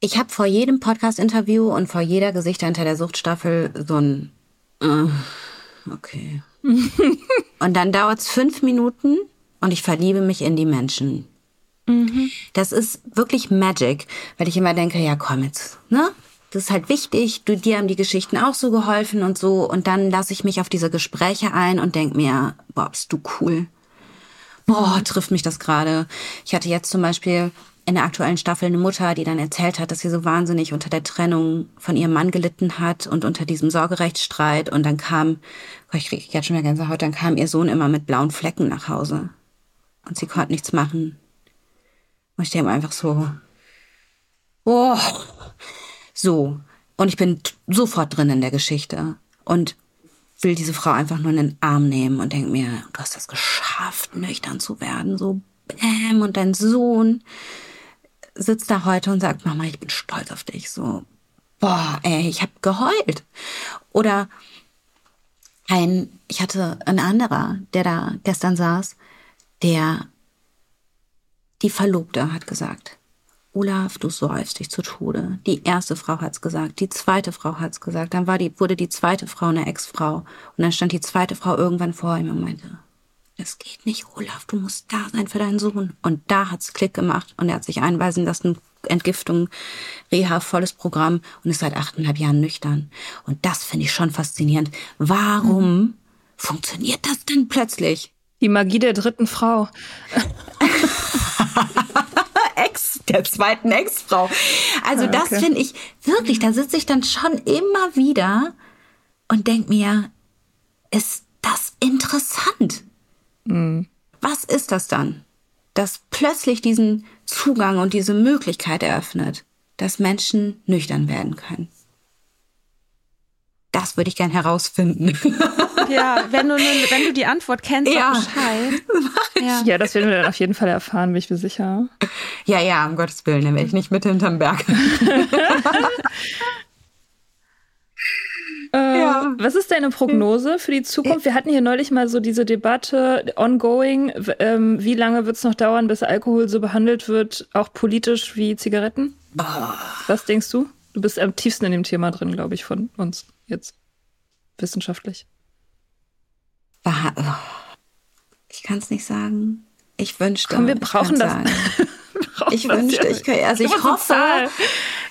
Ich habe vor jedem Podcast-Interview und vor jeder Gesichter hinter der Suchtstaffel so ein, uh, okay. und dann dauert es fünf Minuten und ich verliebe mich in die Menschen. Mhm. Das ist wirklich Magic, weil ich immer denke, ja komm jetzt, ne? Das ist halt wichtig, du, dir haben die Geschichten auch so geholfen und so. Und dann lasse ich mich auf diese Gespräche ein und denk mir, boah, bist du cool. Boah, trifft mich das gerade. Ich hatte jetzt zum Beispiel in der aktuellen Staffel eine Mutter, die dann erzählt hat, dass sie so wahnsinnig unter der Trennung von ihrem Mann gelitten hat und unter diesem Sorgerechtsstreit. Und dann kam, ich kriege jetzt schon wieder Gänsehaut, dann kam ihr Sohn immer mit blauen Flecken nach Hause. Und sie konnte nichts machen. Und ich denke einfach so, Oh, so. Und ich bin sofort drin in der Geschichte und will diese Frau einfach nur in den Arm nehmen und denke mir, du hast das geschafft, nüchtern zu werden, so bäm. Und dein Sohn sitzt da heute und sagt, Mama, ich bin stolz auf dich. So, boah, ey, ich habe geheult. Oder ein, ich hatte ein anderer, der da gestern saß, der die Verlobte hat gesagt, Olaf, du säufst dich zu Tode. Die erste Frau hat's gesagt, die zweite Frau hat's gesagt, dann war die, wurde die zweite Frau eine Ex-Frau und dann stand die zweite Frau irgendwann vor ihm und meinte, das geht nicht, Olaf, du musst da sein für deinen Sohn. Und da hat's Klick gemacht und er hat sich einweisen lassen, Entgiftung, Reha, volles Programm und ist seit achteinhalb Jahren nüchtern. Und das finde ich schon faszinierend. Warum mhm. funktioniert das denn plötzlich? Die Magie der dritten Frau. Ex, der zweiten Ex-Frau. Also ah, okay. das finde ich wirklich, da sitze ich dann schon immer wieder und denke mir, ist das interessant? Mhm. Was ist das dann? Das plötzlich diesen Zugang und diese Möglichkeit eröffnet, dass Menschen nüchtern werden können. Das würde ich gern herausfinden. Ja, wenn du, wenn du die Antwort kennst, ja. sag Bescheid. Ja. ja, das werden wir dann auf jeden Fall erfahren, bin ich mir sicher. Ja, ja, um Gottes Willen, dann werde ich nicht mit hinterm Berg. Äh, ja. Was ist deine Prognose für die Zukunft? Wir hatten hier neulich mal so diese Debatte ongoing. Ähm, wie lange wird es noch dauern, bis Alkohol so behandelt wird, auch politisch wie Zigaretten? Oh. Was denkst du? Du bist am tiefsten in dem Thema drin, glaube ich, von uns jetzt wissenschaftlich. Oh. Ich kann es nicht sagen. Ich wünschte. Komm, wir brauchen das. ich wünschte, ich kann, also ich hoffe,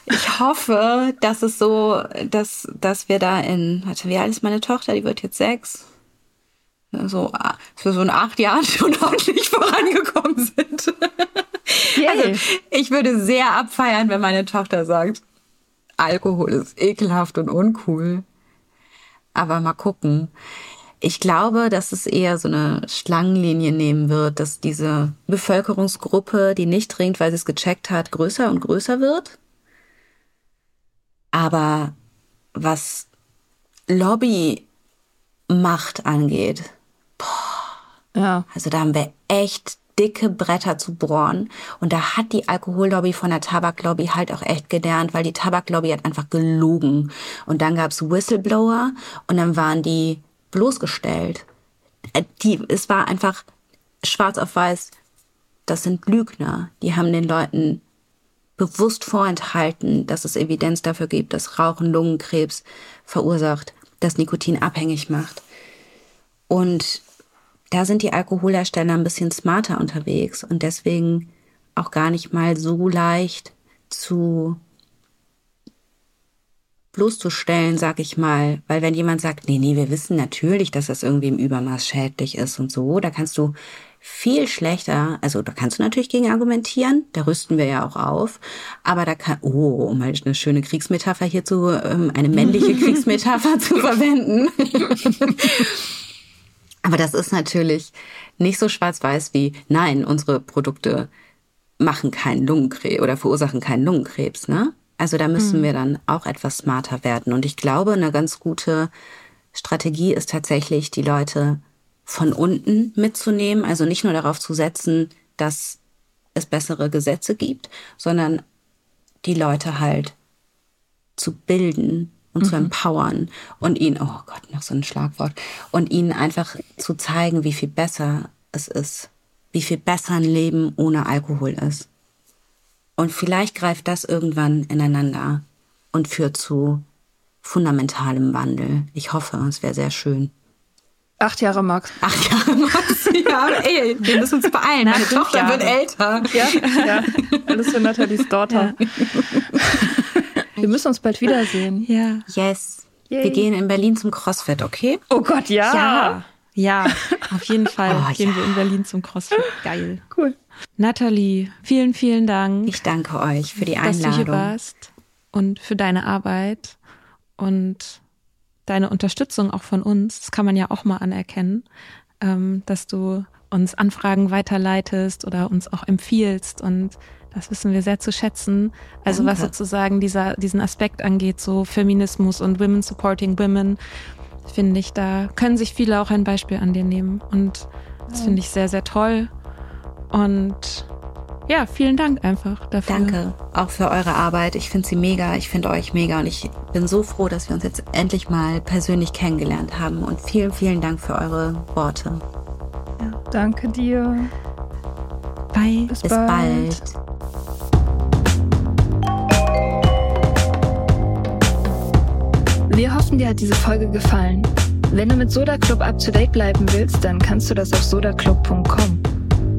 ich hoffe, dass es so, dass, dass wir da in, warte, wie alt ist meine Tochter? Die wird jetzt sechs. So, für so in acht Jahren schon ordentlich vorangekommen sind. Yay. Also, ich würde sehr abfeiern, wenn meine Tochter sagt, Alkohol ist ekelhaft und uncool. Aber mal gucken. Ich glaube, dass es eher so eine Schlangenlinie nehmen wird, dass diese Bevölkerungsgruppe, die nicht trinkt, weil sie es gecheckt hat, größer und größer wird. Aber was Lobbymacht angeht, boah, ja. also da haben wir echt dicke Bretter zu bohren. Und da hat die Alkohollobby von der Tabaklobby halt auch echt gelernt, weil die Tabaklobby hat einfach gelogen. Und dann gab's Whistleblower und dann waren die bloßgestellt. Äh, die, es war einfach schwarz auf weiß, das sind Lügner. Die haben den Leuten bewusst vorenthalten, dass es Evidenz dafür gibt, dass Rauchen Lungenkrebs verursacht, dass Nikotin abhängig macht. Und da sind die Alkoholhersteller ein bisschen smarter unterwegs und deswegen auch gar nicht mal so leicht zu bloßzustellen, sag ich mal. Weil wenn jemand sagt, nee, nee, wir wissen natürlich, dass das irgendwie im Übermaß schädlich ist und so, da kannst du viel schlechter, also da kannst du natürlich gegen argumentieren, da rüsten wir ja auch auf, aber da kann, oh, um mal eine schöne Kriegsmetapher hierzu, ähm, eine männliche Kriegsmetapher zu verwenden. aber das ist natürlich nicht so schwarz-weiß wie, nein, unsere Produkte machen keinen Lungenkrebs oder verursachen keinen Lungenkrebs, ne? Also da müssen mhm. wir dann auch etwas smarter werden. Und ich glaube, eine ganz gute Strategie ist tatsächlich, die Leute von unten mitzunehmen, also nicht nur darauf zu setzen, dass es bessere Gesetze gibt, sondern die Leute halt zu bilden und mhm. zu empowern und ihnen, oh Gott, noch so ein Schlagwort, und ihnen einfach zu zeigen, wie viel besser es ist, wie viel besser ein Leben ohne Alkohol ist. Und vielleicht greift das irgendwann ineinander und führt zu fundamentalem Wandel. Ich hoffe, es wäre sehr schön. Acht Jahre Max. Acht Jahre Max. Ja, ey, wir müssen uns beeilen. Meine Tochter Jahre. wird älter. Ja, ja. Alles für Nathalies Daughter. Ja. Wir müssen uns bald wiedersehen. Ja. Yes. Yay. Wir gehen in Berlin zum CrossFit, okay? Oh Gott, ja. Ja, ja auf jeden Fall oh, gehen ja. wir in Berlin zum CrossFit. Geil. Cool. Nathalie, vielen, vielen Dank. Ich danke euch für die Einladung. Dass du hier warst und für deine Arbeit und deine Unterstützung auch von uns, das kann man ja auch mal anerkennen, ähm, dass du uns Anfragen weiterleitest oder uns auch empfiehlst und Das wissen wir sehr zu schätzen. Also was Danke. sozusagen dieser, diesen Aspekt angeht, so Feminismus und Women Supporting Women, finde ich, da können sich viele auch ein Beispiel an dir nehmen. Und das finde ich sehr, sehr toll. Und ja, vielen Dank einfach dafür. Danke auch für eure Arbeit. Ich finde sie mega, ich finde euch mega und ich bin so froh, dass wir uns jetzt endlich mal persönlich kennengelernt haben. Und vielen, vielen Dank für eure Worte. Danke dir. Bye. Bis, Bis bald. Wir hoffen, dir hat diese Folge gefallen. Wenn du mit Soda Club up to date bleiben willst, dann kannst du das auf sodaclub.com.